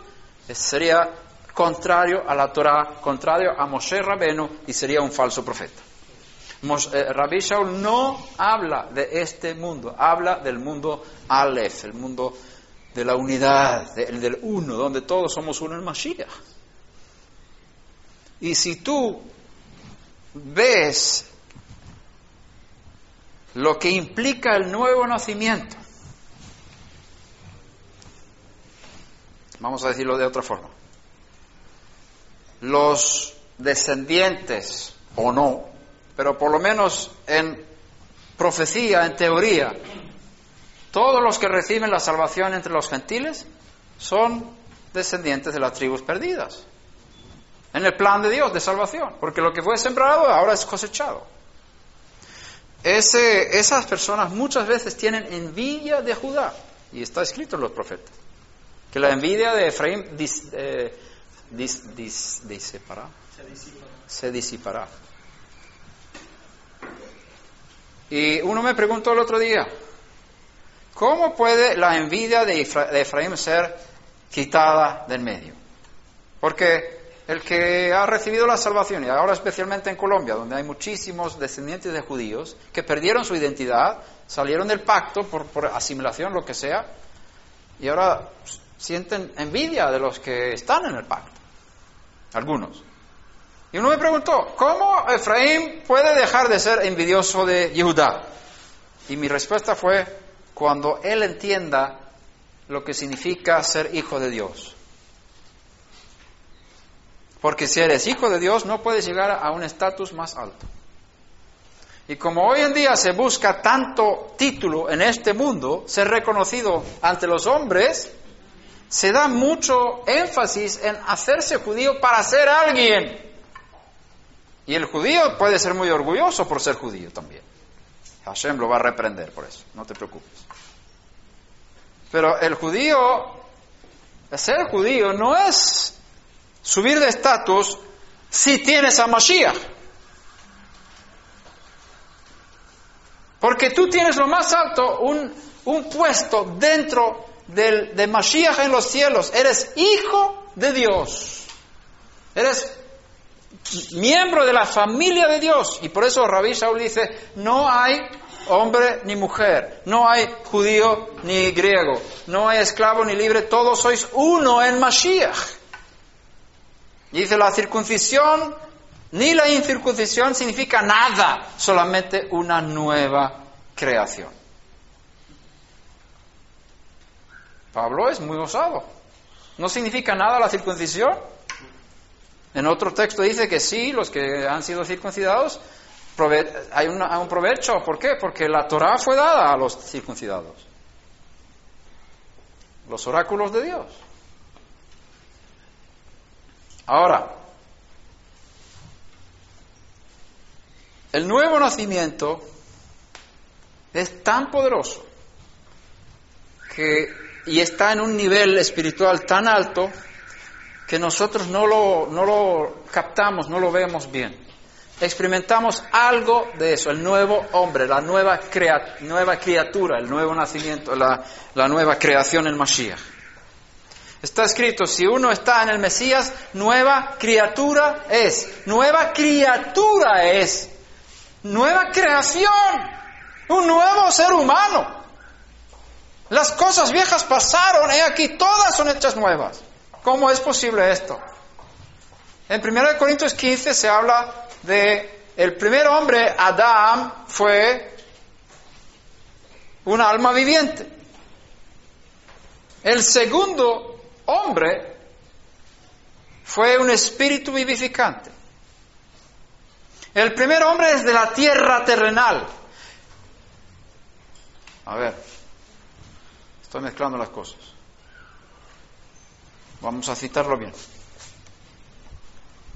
sería contrario a la Torah, contrario a Moshe Rabenu y sería un falso profeta. Eh, Rabbi Shaul no habla de este mundo, habla del mundo Aleph, el mundo de la unidad, de- el del uno, donde todos somos uno en Mashiach. Y si tú ves lo que implica el nuevo nacimiento, vamos a decirlo de otra forma, los descendientes o no, pero por lo menos en profecía, en teoría, todos los que reciben la salvación entre los gentiles son descendientes de las tribus perdidas. En el plan de Dios de salvación, porque lo que fue sembrado ahora es cosechado. Ese- esas personas muchas veces tienen envidia de Judá, y está escrito en los profetas, que la envidia de Efraín dis- eh, dis- dis- disipará, Se disipa. se disipará. Y uno me preguntó el otro día, ¿cómo puede la envidia de, Efra- de Efraín ser quitada del medio? Porque el que ha recibido la salvación, y ahora especialmente en Colombia, donde hay muchísimos descendientes de judíos que perdieron su identidad, salieron del pacto por, asimilación, lo que sea, y ahora sienten envidia de los que están en el pacto, algunos. Y uno me preguntó, ¿cómo Efraín puede dejar de ser envidioso de Judá? Y mi respuesta fue, cuando él entienda lo que significa ser hijo de Dios. Porque si eres hijo de Dios no puedes llegar a un estatus más alto. Y como hoy en día se busca tanto título en este mundo, ser reconocido ante los hombres, se da mucho énfasis en hacerse judío para ser alguien. Y el judío puede ser muy orgulloso por ser judío también. Hashem lo va a reprender por eso, no te preocupes. Pero el judío, ser judío no es subir de estatus si tienes a Mashiach. Porque tú tienes lo más alto, un, un puesto dentro del, de Mashiach en los cielos. Eres hijo de Dios. Eres miembro de la familia de Dios. Y por eso Rabí Shaul dice, no hay hombre ni mujer, no hay judío ni griego, no hay esclavo ni libre, todos sois uno en Mashiach. Dice, la circuncisión ni la incircuncisión significa nada, solamente una nueva creación. Pablo es muy osado. No significa nada la circuncisión. En otro texto dice que sí, los que han sido circuncidados, hay un provecho. ¿Por qué? Porque la Torah fue dada a los circuncidados. Los oráculos de Dios. Ahora, el nuevo nacimiento es tan poderoso que, y está en un nivel espiritual tan alto que nosotros no lo, no lo captamos, no lo vemos bien. Experimentamos algo de eso, el nuevo hombre, la nueva, crea- nueva criatura, el nuevo nacimiento, la, la nueva creación en Mashiach. Está escrito, si uno está en el Mesías, nueva criatura es, nueva criatura es, nueva creación, un nuevo ser humano. Las cosas viejas pasaron, he aquí, todas son hechas nuevas. ¿Cómo es posible esto? En 1 Corintios 15 se habla de el primer hombre, Adán, fue un alma viviente. El segundo hombre fue un espíritu vivificante. El primer hombre es de la tierra terrenal. A ver, estoy mezclando las cosas. Vamos a citarlo bien.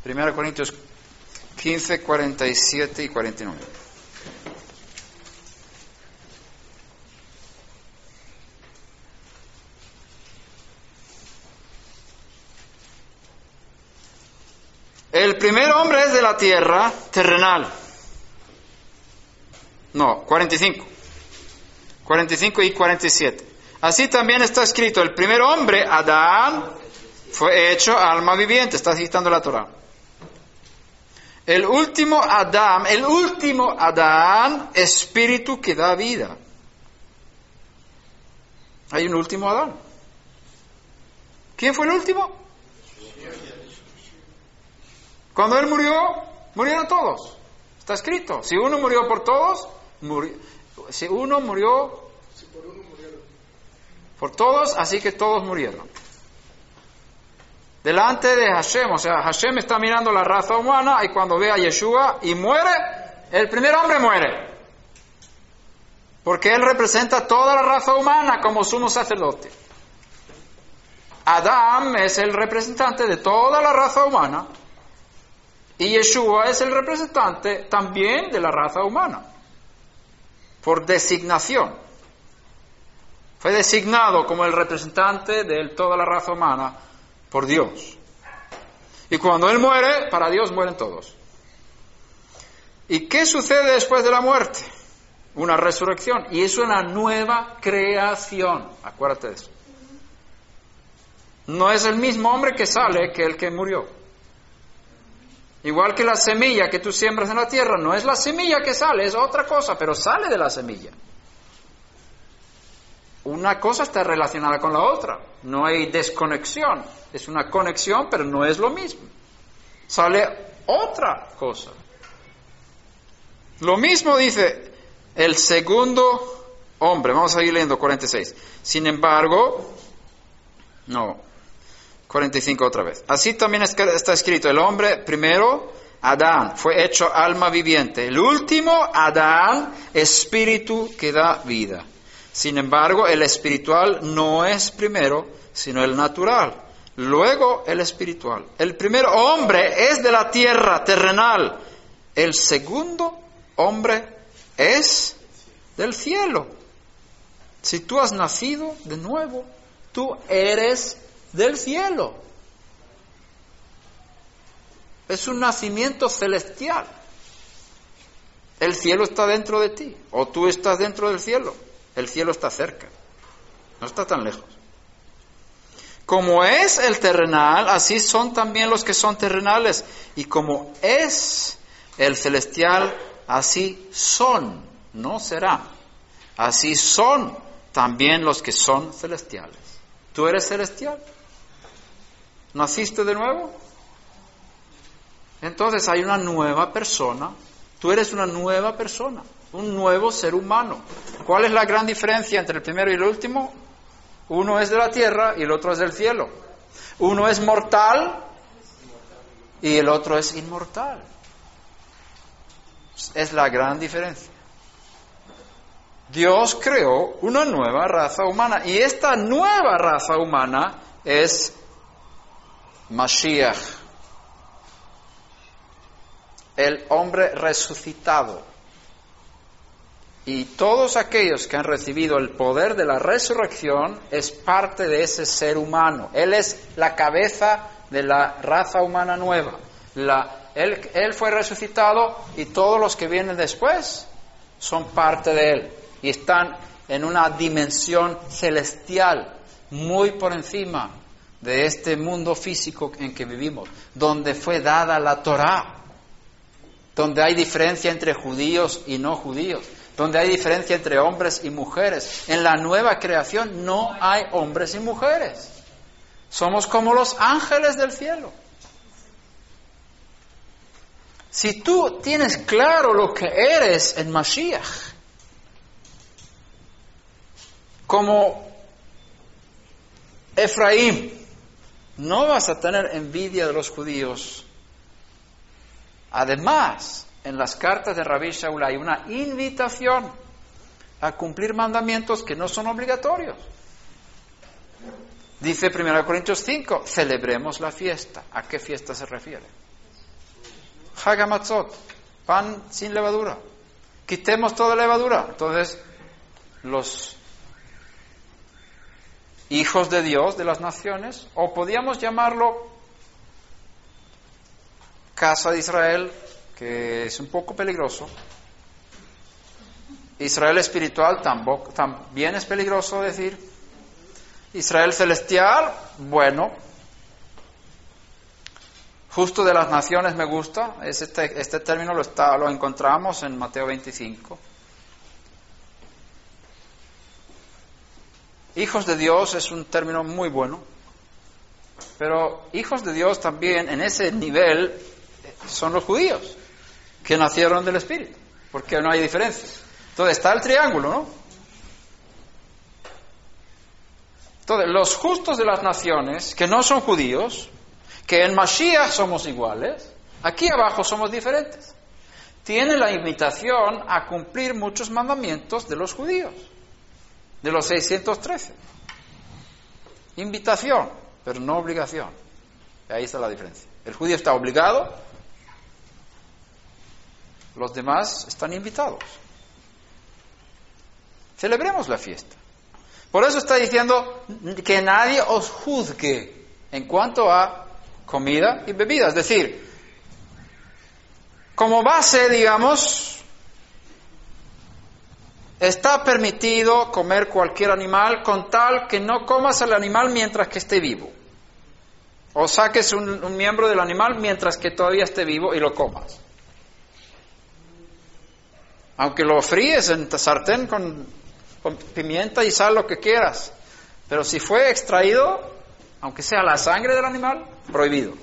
1 Corintios 15, 47 y 49. El primer hombre es de la tierra terrenal. No, 45. 45 y 47. Así también está escrito, el primer hombre, Adán, fue hecho alma viviente, está citando la Torah. El último Adán, el último Adán, espíritu que da vida. Hay un último Adán. ¿Quién fue el último? Cuando él murió, murieron todos. Está escrito. Si uno murió por todos, murió. si uno murió por todos, así que todos murieron. Delante de Hashem, o sea, Hashem está mirando la raza humana y cuando ve a Yeshua y muere, el primer hombre muere. Porque él representa toda la raza humana como sumo sacerdote. Adán es el representante de toda la raza humana y Yeshua es el representante también de la raza humana, por designación. Fue designado como el representante de toda la raza humana por Dios. Y cuando Él muere, para Dios mueren todos. ¿Y qué sucede después de la muerte? Una resurrección. Y es una nueva creación. Acuérdate de eso. No es el mismo hombre que sale que el que murió. Igual que la semilla que tú siembras en la tierra, no es la semilla que sale, es otra cosa, pero sale de la semilla. Una cosa está relacionada con la otra, no hay desconexión, es una conexión, pero no es lo mismo. Sale otra cosa. Lo mismo dice el segundo hombre, vamos a ir leyendo 46. Sin embargo, no, 45 otra vez. Así también está escrito, el hombre primero, Adán, fue hecho alma viviente. El último, Adán, espíritu que da vida. Sin embargo, el espiritual no es primero, sino el natural. Luego el espiritual. El primer hombre es de la tierra terrenal. El segundo hombre es del cielo. Si tú has nacido de nuevo, tú eres del cielo. Es un nacimiento celestial. El cielo está dentro de ti, o tú estás dentro del cielo. El cielo está cerca, no está tan lejos. Como es el terrenal, así son también los que son terrenales. Y como es el celestial, así son, no será. Así son también los que son celestiales. ¿Tú eres celestial? ¿Naciste de nuevo? Entonces hay una nueva persona. Tú eres una nueva persona, un nuevo ser humano. ¿Cuál es la gran diferencia entre el primero y el último? Uno es de la tierra y el otro es del cielo. Uno es mortal y el otro es inmortal. Es la gran diferencia. Dios creó una nueva raza humana y esta nueva raza humana es Mashiach, el hombre resucitado. Y todos aquellos que han recibido el poder de la resurrección es parte de ese ser humano. Él es la cabeza de la raza humana nueva. él, él fue resucitado y todos los que vienen después son parte de él y están en una dimensión celestial muy por encima de este mundo físico en que vivimos, donde fue dada la Torá, donde hay diferencia entre judíos y no judíos, donde hay diferencia entre hombres y mujeres. En la nueva creación no hay hombres y mujeres. Somos como los ángeles del cielo. Si tú tienes claro lo que eres en Mashiach, como Efraín, no vas a tener envidia de los judíos. Además, en las cartas de Rabbi Shaul hay una invitación a cumplir mandamientos que no son obligatorios. Dice 1 Corintios 5, celebremos la fiesta. ¿A qué fiesta se refiere? Hagamatzot, pan sin levadura. Quitemos toda levadura. Entonces, los hijos de Dios de las naciones, o podíamos llamarlo casa de Israel, que es un poco peligroso. Israel espiritual tampoco, también es peligroso decir. Israel celestial, bueno. Justo de las naciones me gusta. Es este, este término lo, está, lo encontramos en Mateo 25. Hijos de Dios es un término muy bueno, pero hijos de Dios también en ese nivel son los judíos que nacieron del Espíritu, porque no hay diferencia. Entonces está el triángulo, ¿no? Entonces, los justos de las naciones, que no son judíos, que en Mashiach somos iguales, aquí abajo somos diferentes, tienen la invitación a cumplir muchos mandamientos de los judíos de los 613. Invitación, pero no obligación. Ahí está la diferencia. El judío está obligado, los demás están invitados. Celebremos la fiesta. Por eso está diciendo que nadie os juzgue en cuanto a comida y bebida. Es decir, como base, digamos, Está permitido comer cualquier animal con tal que no comas al animal mientras que esté vivo. O saques un, miembro del animal mientras que todavía esté vivo y lo comas. Aunque lo fríes en sartén con, con pimienta y sal, lo que quieras. Pero si fue extraído, aunque sea la sangre del animal, prohibido.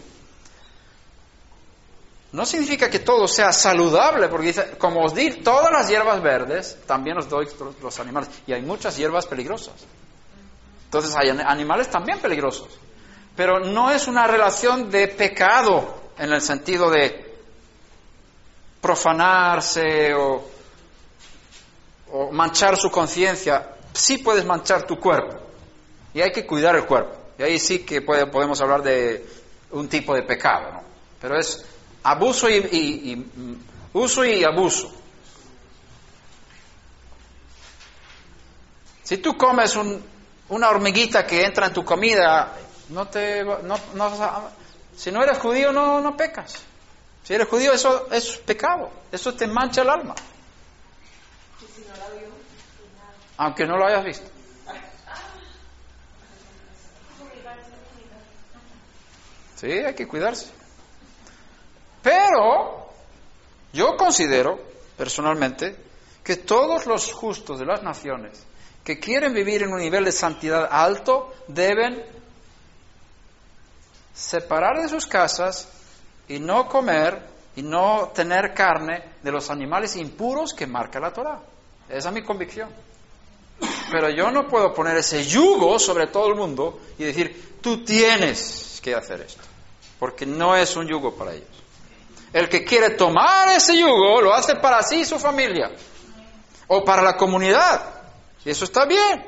No significa que todo sea saludable, porque dice, como os di todas las hierbas verdes, también os doy los animales. Y hay muchas hierbas peligrosas. Entonces hay animales también peligrosos. Pero no es una relación de pecado en el sentido de profanarse o, manchar su conciencia. Sí puedes manchar tu cuerpo. Y hay que cuidar el cuerpo. Y ahí sí que podemos hablar de un tipo de pecado. ¿no? Pero es Abuso y, uso y abuso. Si tú comes una hormiguita que entra en tu comida, no te, no, si no eres judío no, no pecas. Si eres judío eso, eso es pecado, eso te mancha el alma. Aunque no lo hayas visto. Sí, hay que cuidarse. Pero yo considero, personalmente, que todos los justos de las naciones que quieren vivir en un nivel de santidad alto deben separar de sus casas y no comer y no tener carne de los animales impuros que marca la Torah. Esa es mi convicción. Pero yo no puedo poner ese yugo sobre todo el mundo y decir, tú tienes que hacer esto, porque no es un yugo para ellos. El que quiere tomar ese yugo lo hace para sí y su familia o para la comunidad. Y eso está bien.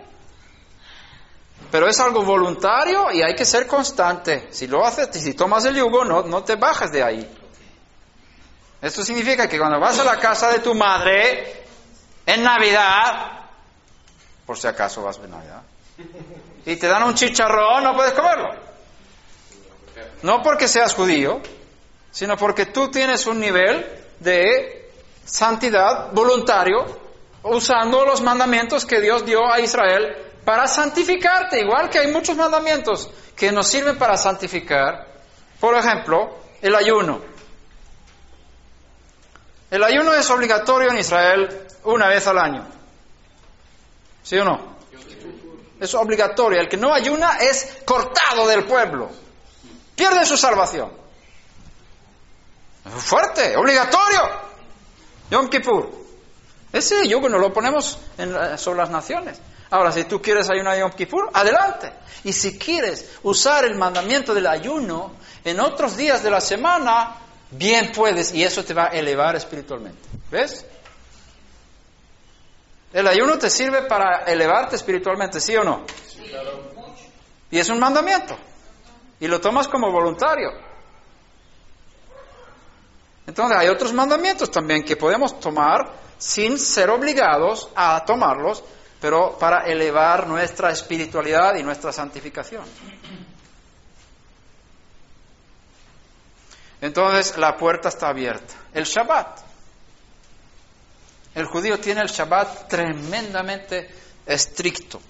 Pero es algo voluntario y hay que ser constante. Si lo haces, si tomas el yugo, no, no te bajas de ahí. Esto significa que cuando vas a la casa de tu madre en Navidad, por si acaso vas en Navidad, y te dan un chicharrón, no puedes comerlo. No porque seas judío, sino porque tú tienes un nivel de santidad voluntario usando los mandamientos que Dios dio a Israel para santificarte, igual que hay muchos mandamientos que nos sirven para santificar. Por ejemplo, el ayuno. El ayuno es obligatorio en Israel una vez al año. ¿Sí o no? Es obligatorio. El que no ayuna es cortado del pueblo. Pierde su salvación. Fuerte, obligatorio. Yom Kippur. Ese yugo no lo ponemos en, sobre las naciones. Ahora, si tú quieres ayunar Yom Kippur, adelante. Y si quieres usar el mandamiento del ayuno en otros días de la semana, bien puedes y eso te va a elevar espiritualmente. ¿Ves? El ayuno te sirve para elevarte espiritualmente, ¿sí o no? Y es un mandamiento. Y lo tomas como voluntario. Entonces hay otros mandamientos también que podemos tomar sin ser obligados a tomarlos, pero para elevar nuestra espiritualidad y nuestra santificación. Entonces la puerta está abierta. El Shabbat. El judío tiene el Shabbat tremendamente estricto.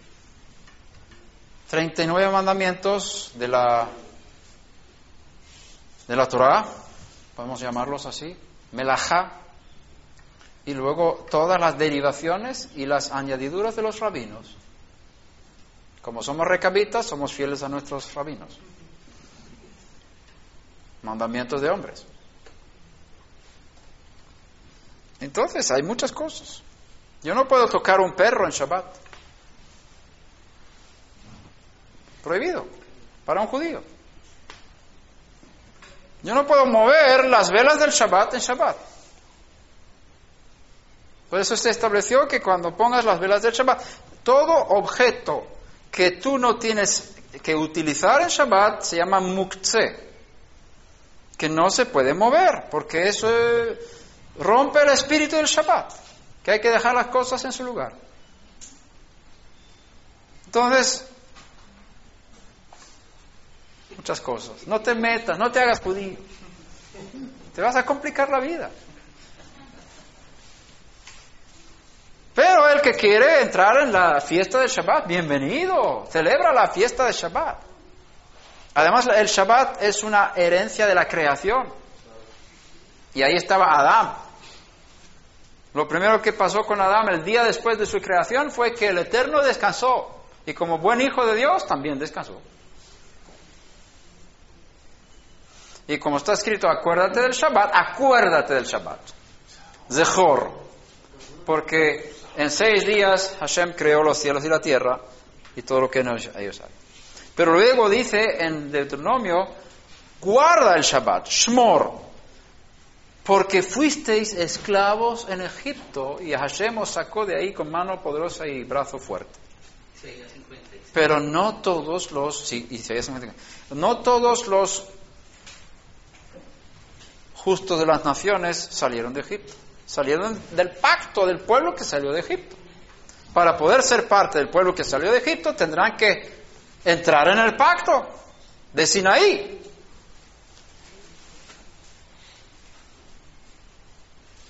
39 mandamientos de la, de la Torah, podemos llamarlos así, Melajá, y luego todas las derivaciones y las añadiduras de los rabinos. Como somos recabitas, somos fieles a nuestros rabinos. Mandamientos de hombres. Entonces, hay muchas cosas. Yo no puedo tocar un perro en Shabbat. Prohibido para un judío. Yo no puedo mover las velas del Shabbat en Shabbat. Por eso se estableció que cuando pongas las velas del Shabbat, todo objeto que tú no tienes que utilizar en Shabbat se llama muktzeh, que no se puede mover, porque eso eh, rompe el espíritu del Shabbat, que hay que dejar las cosas en su lugar. Entonces, muchas cosas. No te metas, no te hagas judío. Te vas a complicar la vida. Pero el que quiere entrar en la fiesta del Shabbat, bienvenido, celebra la fiesta del Shabbat. Además, el Shabbat es una herencia de la creación. Y ahí estaba Adán. Lo primero que pasó con Adán el día después de su creación fue que el Eterno descansó. Y como buen hijo de Dios, también descansó. Y como está escrito, acuérdate del Shabbat, acuérdate del Shabbat. Zehor. Porque en seis días Hashem creó los cielos y la tierra y todo lo que ellos hay. Pero luego dice en Deuteronomio, guarda el Shabbat, Shmor, porque fuisteis esclavos en Egipto y Hashem os sacó de ahí con mano poderosa y brazo fuerte. Isaías 56. Pero no todos los, sí, Isaías 55. no todos los justos de las naciones salieron de Egipto. Salieron del pacto del pueblo que salió de Egipto. Para poder ser parte del pueblo que salió de Egipto tendrán que entrar en el pacto de Sinaí.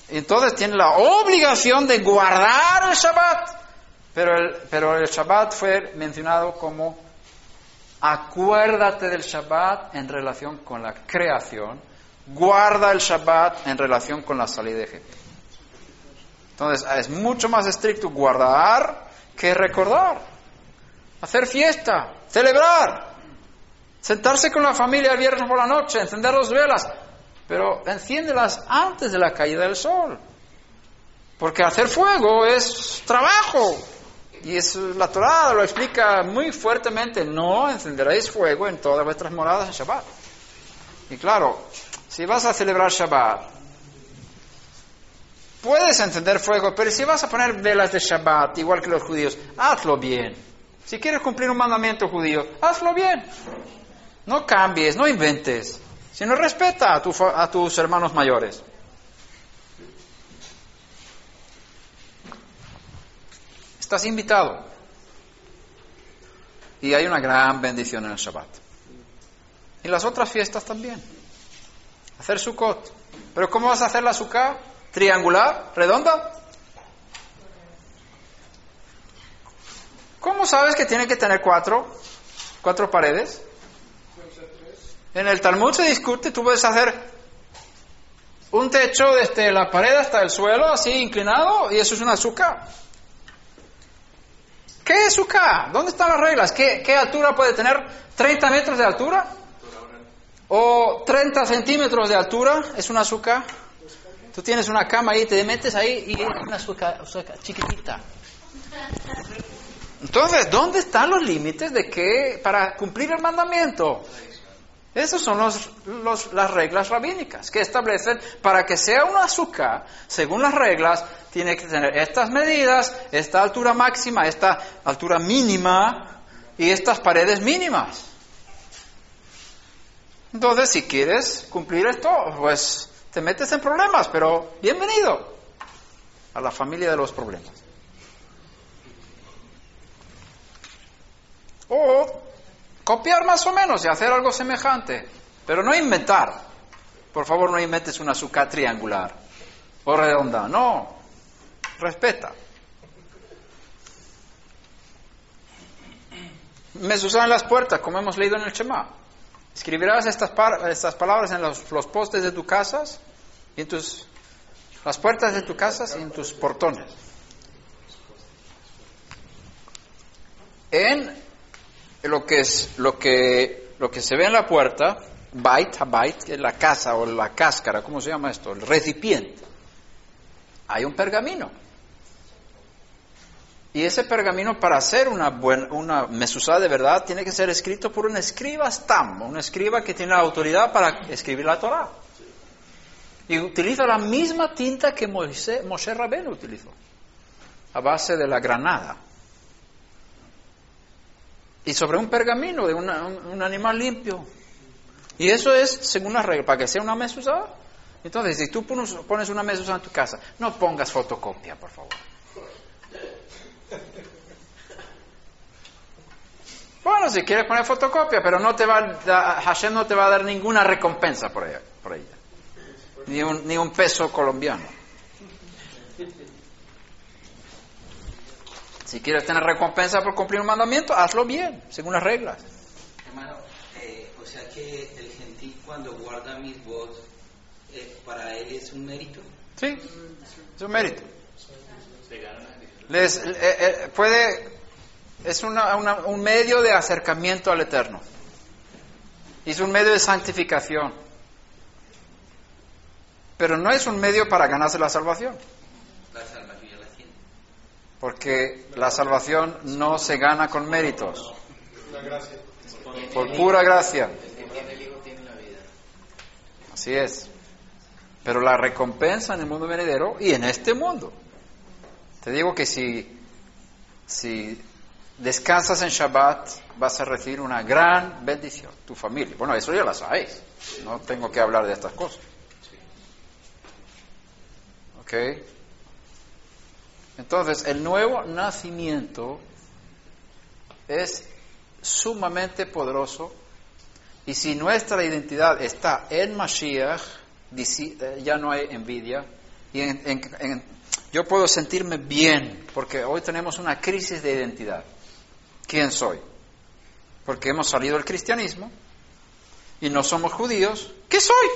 Entonces tienen la obligación de guardar el Shabbat. Pero el, pero el Shabbat fue mencionado como acuérdate del Shabbat en relación con la creación, guarda el Shabbat en relación con la salida de Egipto. Entonces es mucho más estricto guardar que recordar, hacer fiesta, celebrar, sentarse con la familia el viernes por la noche, encender las velas, pero enciéndelas antes de la caída del sol. Porque hacer fuego es trabajo. Y es, la Torah lo explica muy fuertemente, no encenderéis fuego en todas vuestras moradas en Shabbat. Y claro, si vas a celebrar Shabbat, puedes encender fuego, pero si vas a poner velas de Shabbat, igual que los judíos, hazlo bien. Si quieres cumplir un mandamiento judío, hazlo bien. No cambies, no inventes, sino respeta a, a tus hermanos mayores. Estás invitado. Y hay una gran bendición en el Shabbat. Y las otras fiestas también. Hacer Sukkot. Pero ¿cómo vas a hacer la Sukkah? ¿Triangular? ¿Redonda? ¿Cómo sabes que tiene que tener cuatro? ¿Cuatro paredes? En el Talmud se discute, tú puedes hacer un techo desde la pared hasta el suelo, así inclinado, y eso es una Sukkah. ¿Qué es sukkah? ¿Dónde están las reglas? ¿Qué, ¿Qué, altura puede tener? ¿30 metros de altura? ¿O 30 centímetros de altura? ¿Es una sukkah? Tú tienes una cama ahí, te metes ahí y es una sukkah, chiquitita. Entonces, ¿dónde están los límites de qué para cumplir el mandamiento? Esas son los, los, las reglas rabínicas que establecen para que sea una azúcar, según las reglas, tiene que tener estas medidas, esta altura máxima, esta altura mínima y estas paredes mínimas. Entonces, si quieres cumplir esto, pues te metes en problemas, pero bienvenido a la familia de los problemas. O copiar más o menos y hacer algo semejante, pero no inventar. Por favor, no inventes una azúcar triangular o redonda. No, respeta. Mesuzá en las puertas, como hemos leído en el Shema. Escribirás estas, estas palabras en los, los postes de tu casas en tus las puertas de tu casas y en tus portones. En lo que es lo que lo que se ve en la puerta, bait, bait, que la casa o la cáscara, ¿cómo se llama esto? El recipiente. Hay un pergamino. Y ese pergamino para hacer una buena, una mesuzá de verdad tiene que ser escrito por un escriba stam, un escriba que tiene la autoridad para escribir la Torah. Y utiliza la misma tinta que Moisés, Moshe Rabbeinu utilizó, a base de la granada. Y sobre un pergamino de un, un animal limpio. Y eso es según la regla, para que sea una mesuzá. Entonces, si tú pones, pones una mesuzá en tu casa, no pongas fotocopia, por favor. Bueno, si quieres poner fotocopia, pero no te va Hashem no te va a dar ninguna recompensa por ella. Por ella. Ni, un, ni un peso colombiano. Si quieres tener recompensa por cumplir un mandamiento, hazlo bien, según las reglas. Hermano, eh, o sea que el gentil cuando guarda mis votos, eh, para él es un mérito. Sí, es un mérito. Les, eh, puede, es una- un medio de acercamiento al Eterno. Es un medio de santificación. Pero no es un medio para ganarse la salvación. Porque la salvación no se gana con méritos. Por pura gracia. Así es. Pero la recompensa en el mundo venidero y en este mundo. Te digo que si, si descansas en Shabbat, vas a recibir una gran bendición, tu familia. Bueno, eso ya lo sabéis. No tengo que hablar de estas cosas. ¿Ok? Entonces, el nuevo nacimiento es sumamente poderoso y si nuestra identidad está en Mashiach, eh, ya no hay envidia. Y en- yo puedo sentirme bien porque hoy tenemos una crisis de identidad. ¿Quién soy? Porque hemos salido del cristianismo y no somos judíos. ¿Qué soy?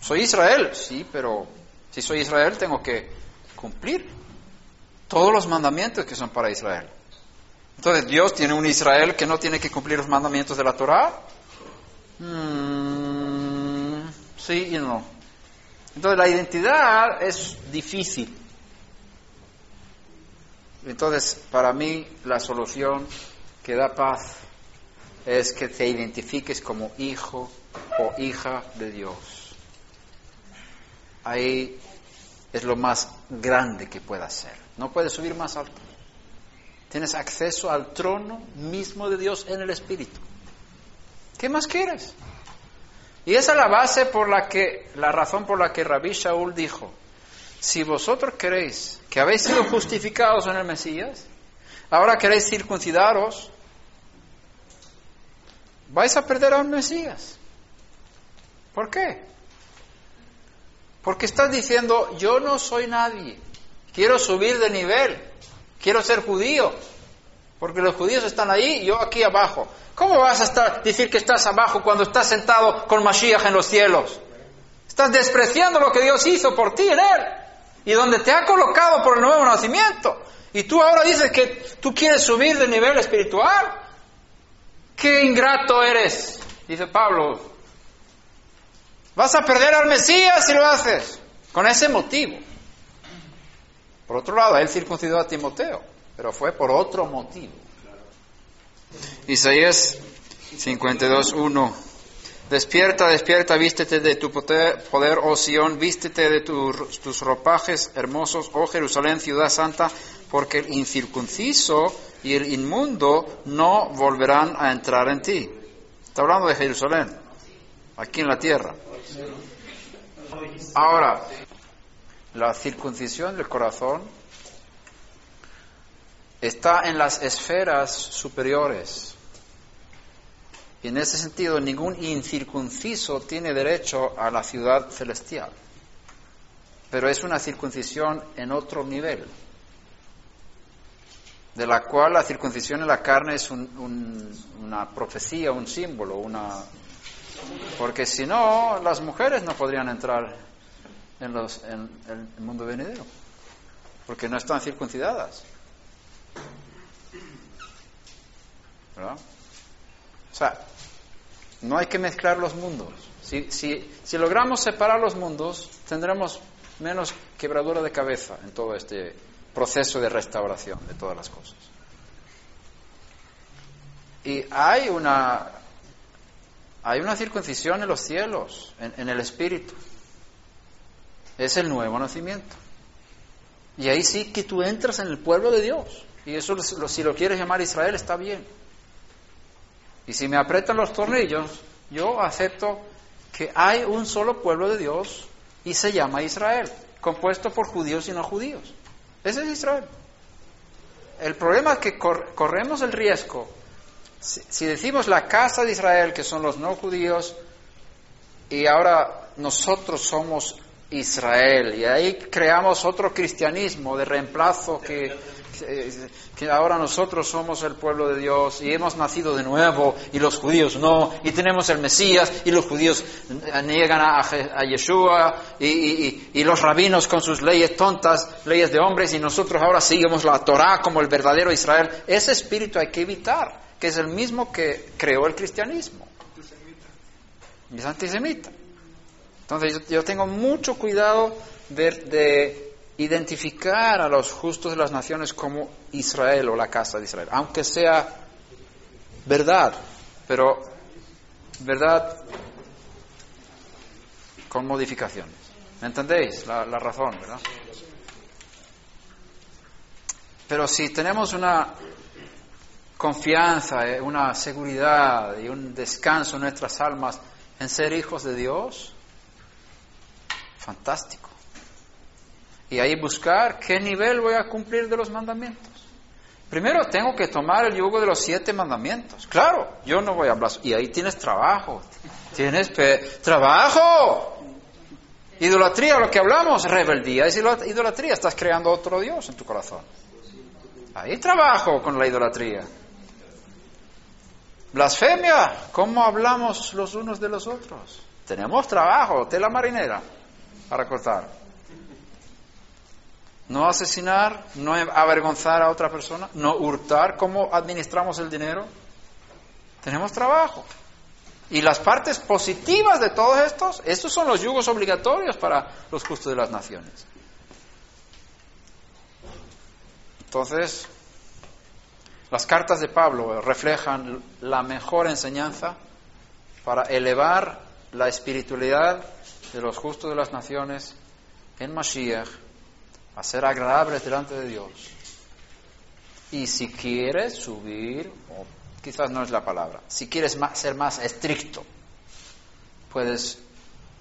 Soy Israel. Sí, pero si soy Israel tengo que cumplir todos los mandamientos que son para Israel. Entonces, ¿Dios tiene un Israel que no tiene que cumplir los mandamientos de la Torah? Mm, sí y no. Entonces, la identidad es difícil. Entonces, para mí, la solución que da paz es que te identifiques como hijo o hija de Dios. Ahí es lo más grande que puedas ser. No puedes subir más alto. Tienes acceso al trono mismo de Dios en el Espíritu. ¿Qué más quieres? Y esa es la base por la que, la razón por la que Rabí Shaul dijo, si vosotros queréis que habéis sido justificados en el Mesías, ahora queréis circuncidaros, vais a perder al Mesías. ¿Por qué? Porque estás diciendo, yo no soy nadie, quiero subir de nivel, quiero ser judío, porque los judíos están ahí y yo aquí abajo. ¿Cómo vas a estar, decir que estás abajo cuando estás sentado con Mashiach en los cielos? Estás despreciando lo que Dios hizo por ti en Él y donde te ha colocado por el nuevo nacimiento. Y tú ahora dices que tú quieres subir de nivel espiritual. ¡Qué ingrato eres! Dice Pablo. Vas a perder al Mesías si lo haces, con ese motivo. Por otro lado, él circuncidó a Timoteo, pero fue por otro motivo. Isaías 52.1 Despierta, despierta, vístete de tu poder, oh Sión, vístete de tu- tus ropajes hermosos, oh Jerusalén, ciudad santa, porque el incircunciso y el inmundo no volverán a entrar en ti. Está hablando de Jerusalén, aquí en la tierra. Ahora, la circuncisión del corazón está en las esferas superiores. Y en ese sentido, ningún incircunciso tiene derecho a la ciudad celestial. Pero es una circuncisión en otro nivel, de la cual la circuncisión en la carne es una profecía, un símbolo, una... Porque si no, las mujeres no podrían entrar en, los, en el mundo venidero, porque no están circuncidadas. ¿Verdad? O sea, no hay que mezclar los mundos. Si, si, si logramos separar los mundos, tendremos menos quebradura de cabeza en todo este proceso de restauración de todas las cosas. Y hay una, hay una circuncisión en los cielos, en, el espíritu. Es el nuevo nacimiento. Y ahí sí que tú entras en el pueblo de Dios. Y eso, si lo quieres llamar Israel, está bien. Y si me apretan los tornillos, yo acepto que hay un solo pueblo de Dios y se llama Israel, compuesto por judíos y no judíos. Ese es Israel. El problema es que corremos el riesgo, si, decimos la casa de Israel, que son los no judíos, y ahora nosotros somos Israel, y ahí creamos otro cristianismo de reemplazo que que ahora nosotros somos el pueblo de Dios y hemos nacido de nuevo y los judíos no, y tenemos el Mesías y los judíos niegan a, a Yeshua y, los rabinos con sus leyes tontas, leyes de hombres y nosotros ahora seguimos la Torah como el verdadero Israel. Ese espíritu hay que evitar, que es el mismo que creó el cristianismo. Es antisemita. Entonces yo, tengo mucho cuidado de identificar a los justos de las naciones como Israel o la casa de Israel, aunque sea verdad, pero verdad con modificaciones. ¿Me entendéis la, la razón, verdad? Pero si tenemos una confianza, eh, una seguridad y un descanso en nuestras almas en ser hijos de Dios, fantástico y ahí buscar qué nivel voy a cumplir de los mandamientos. Primero tengo que tomar el yugo de los siete mandamientos. Claro, yo no voy a hablar. Y ahí tienes trabajo. Tienes trabajo. Idolatría, lo que hablamos, rebeldía es idolatría. Estás creando otro Dios en tu corazón. Ahí trabajo con la idolatría. Blasfemia, ¿cómo hablamos los unos de los otros? Tenemos trabajo, tela marinera para cortar no asesinar, no avergonzar a otra persona, no hurtar, cómo administramos el dinero. Tenemos trabajo. Y las partes positivas de todos estos, estos son los yugos obligatorios para los justos de las naciones. Entonces, las cartas de Pablo reflejan la mejor enseñanza para elevar la espiritualidad de los justos de las naciones en Mashiach a ser agradables delante de Dios. Y si quieres subir, o quizás no es la palabra, si quieres ser más estricto, puedes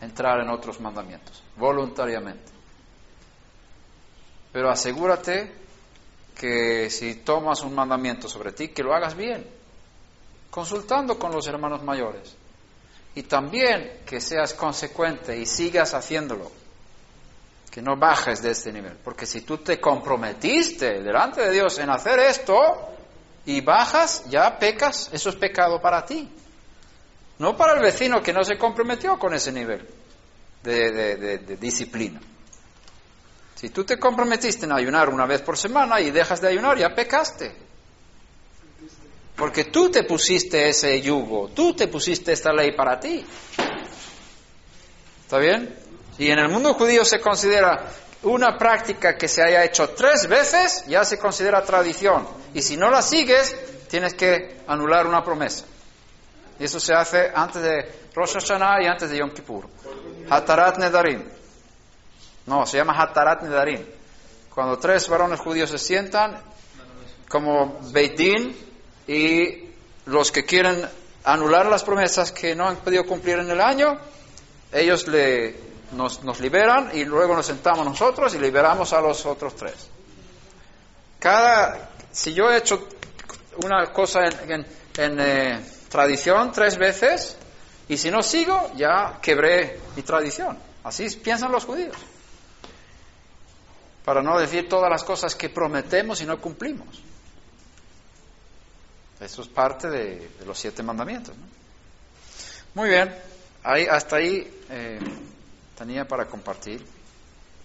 entrar en otros mandamientos, voluntariamente. Pero asegúrate que si tomas un mandamiento sobre ti, que lo hagas bien, consultando con los hermanos mayores. Y también que seas consecuente y sigas haciéndolo que no bajes de este nivel. Porque si tú te comprometiste delante de Dios en hacer esto y bajas, ya pecas, eso es pecado para ti. No para el vecino que no se comprometió con ese nivel de, de disciplina. Si tú te comprometiste en ayunar una vez por semana y dejas de ayunar, ya pecaste. Porque tú te pusiste ese yugo, tú te pusiste esta ley para ti. ¿Está bien? Y en el mundo judío se considera una práctica que se haya hecho tres veces, ya se considera tradición. Y si no la sigues, tienes que anular una promesa. Y eso se hace antes de Rosh Hashanah y antes de Yom Kippur. Hatarat Nedarim. No, se llama Hatarat Nedarim. Cuando tres varones judíos se sientan como Beitin y los que quieren anular las promesas que no han podido cumplir en el año, ellos le nos, nos liberan y luego nos sentamos nosotros y liberamos a los otros tres. Cada, si yo he hecho una cosa en, en, tradición tres veces y si no sigo, ya quebré mi tradición. Así piensan los judíos. Para no decir todas las cosas que prometemos y no cumplimos. Eso es parte de, los siete mandamientos. Muy bien, ahí, hasta ahí eh, tenía para compartir.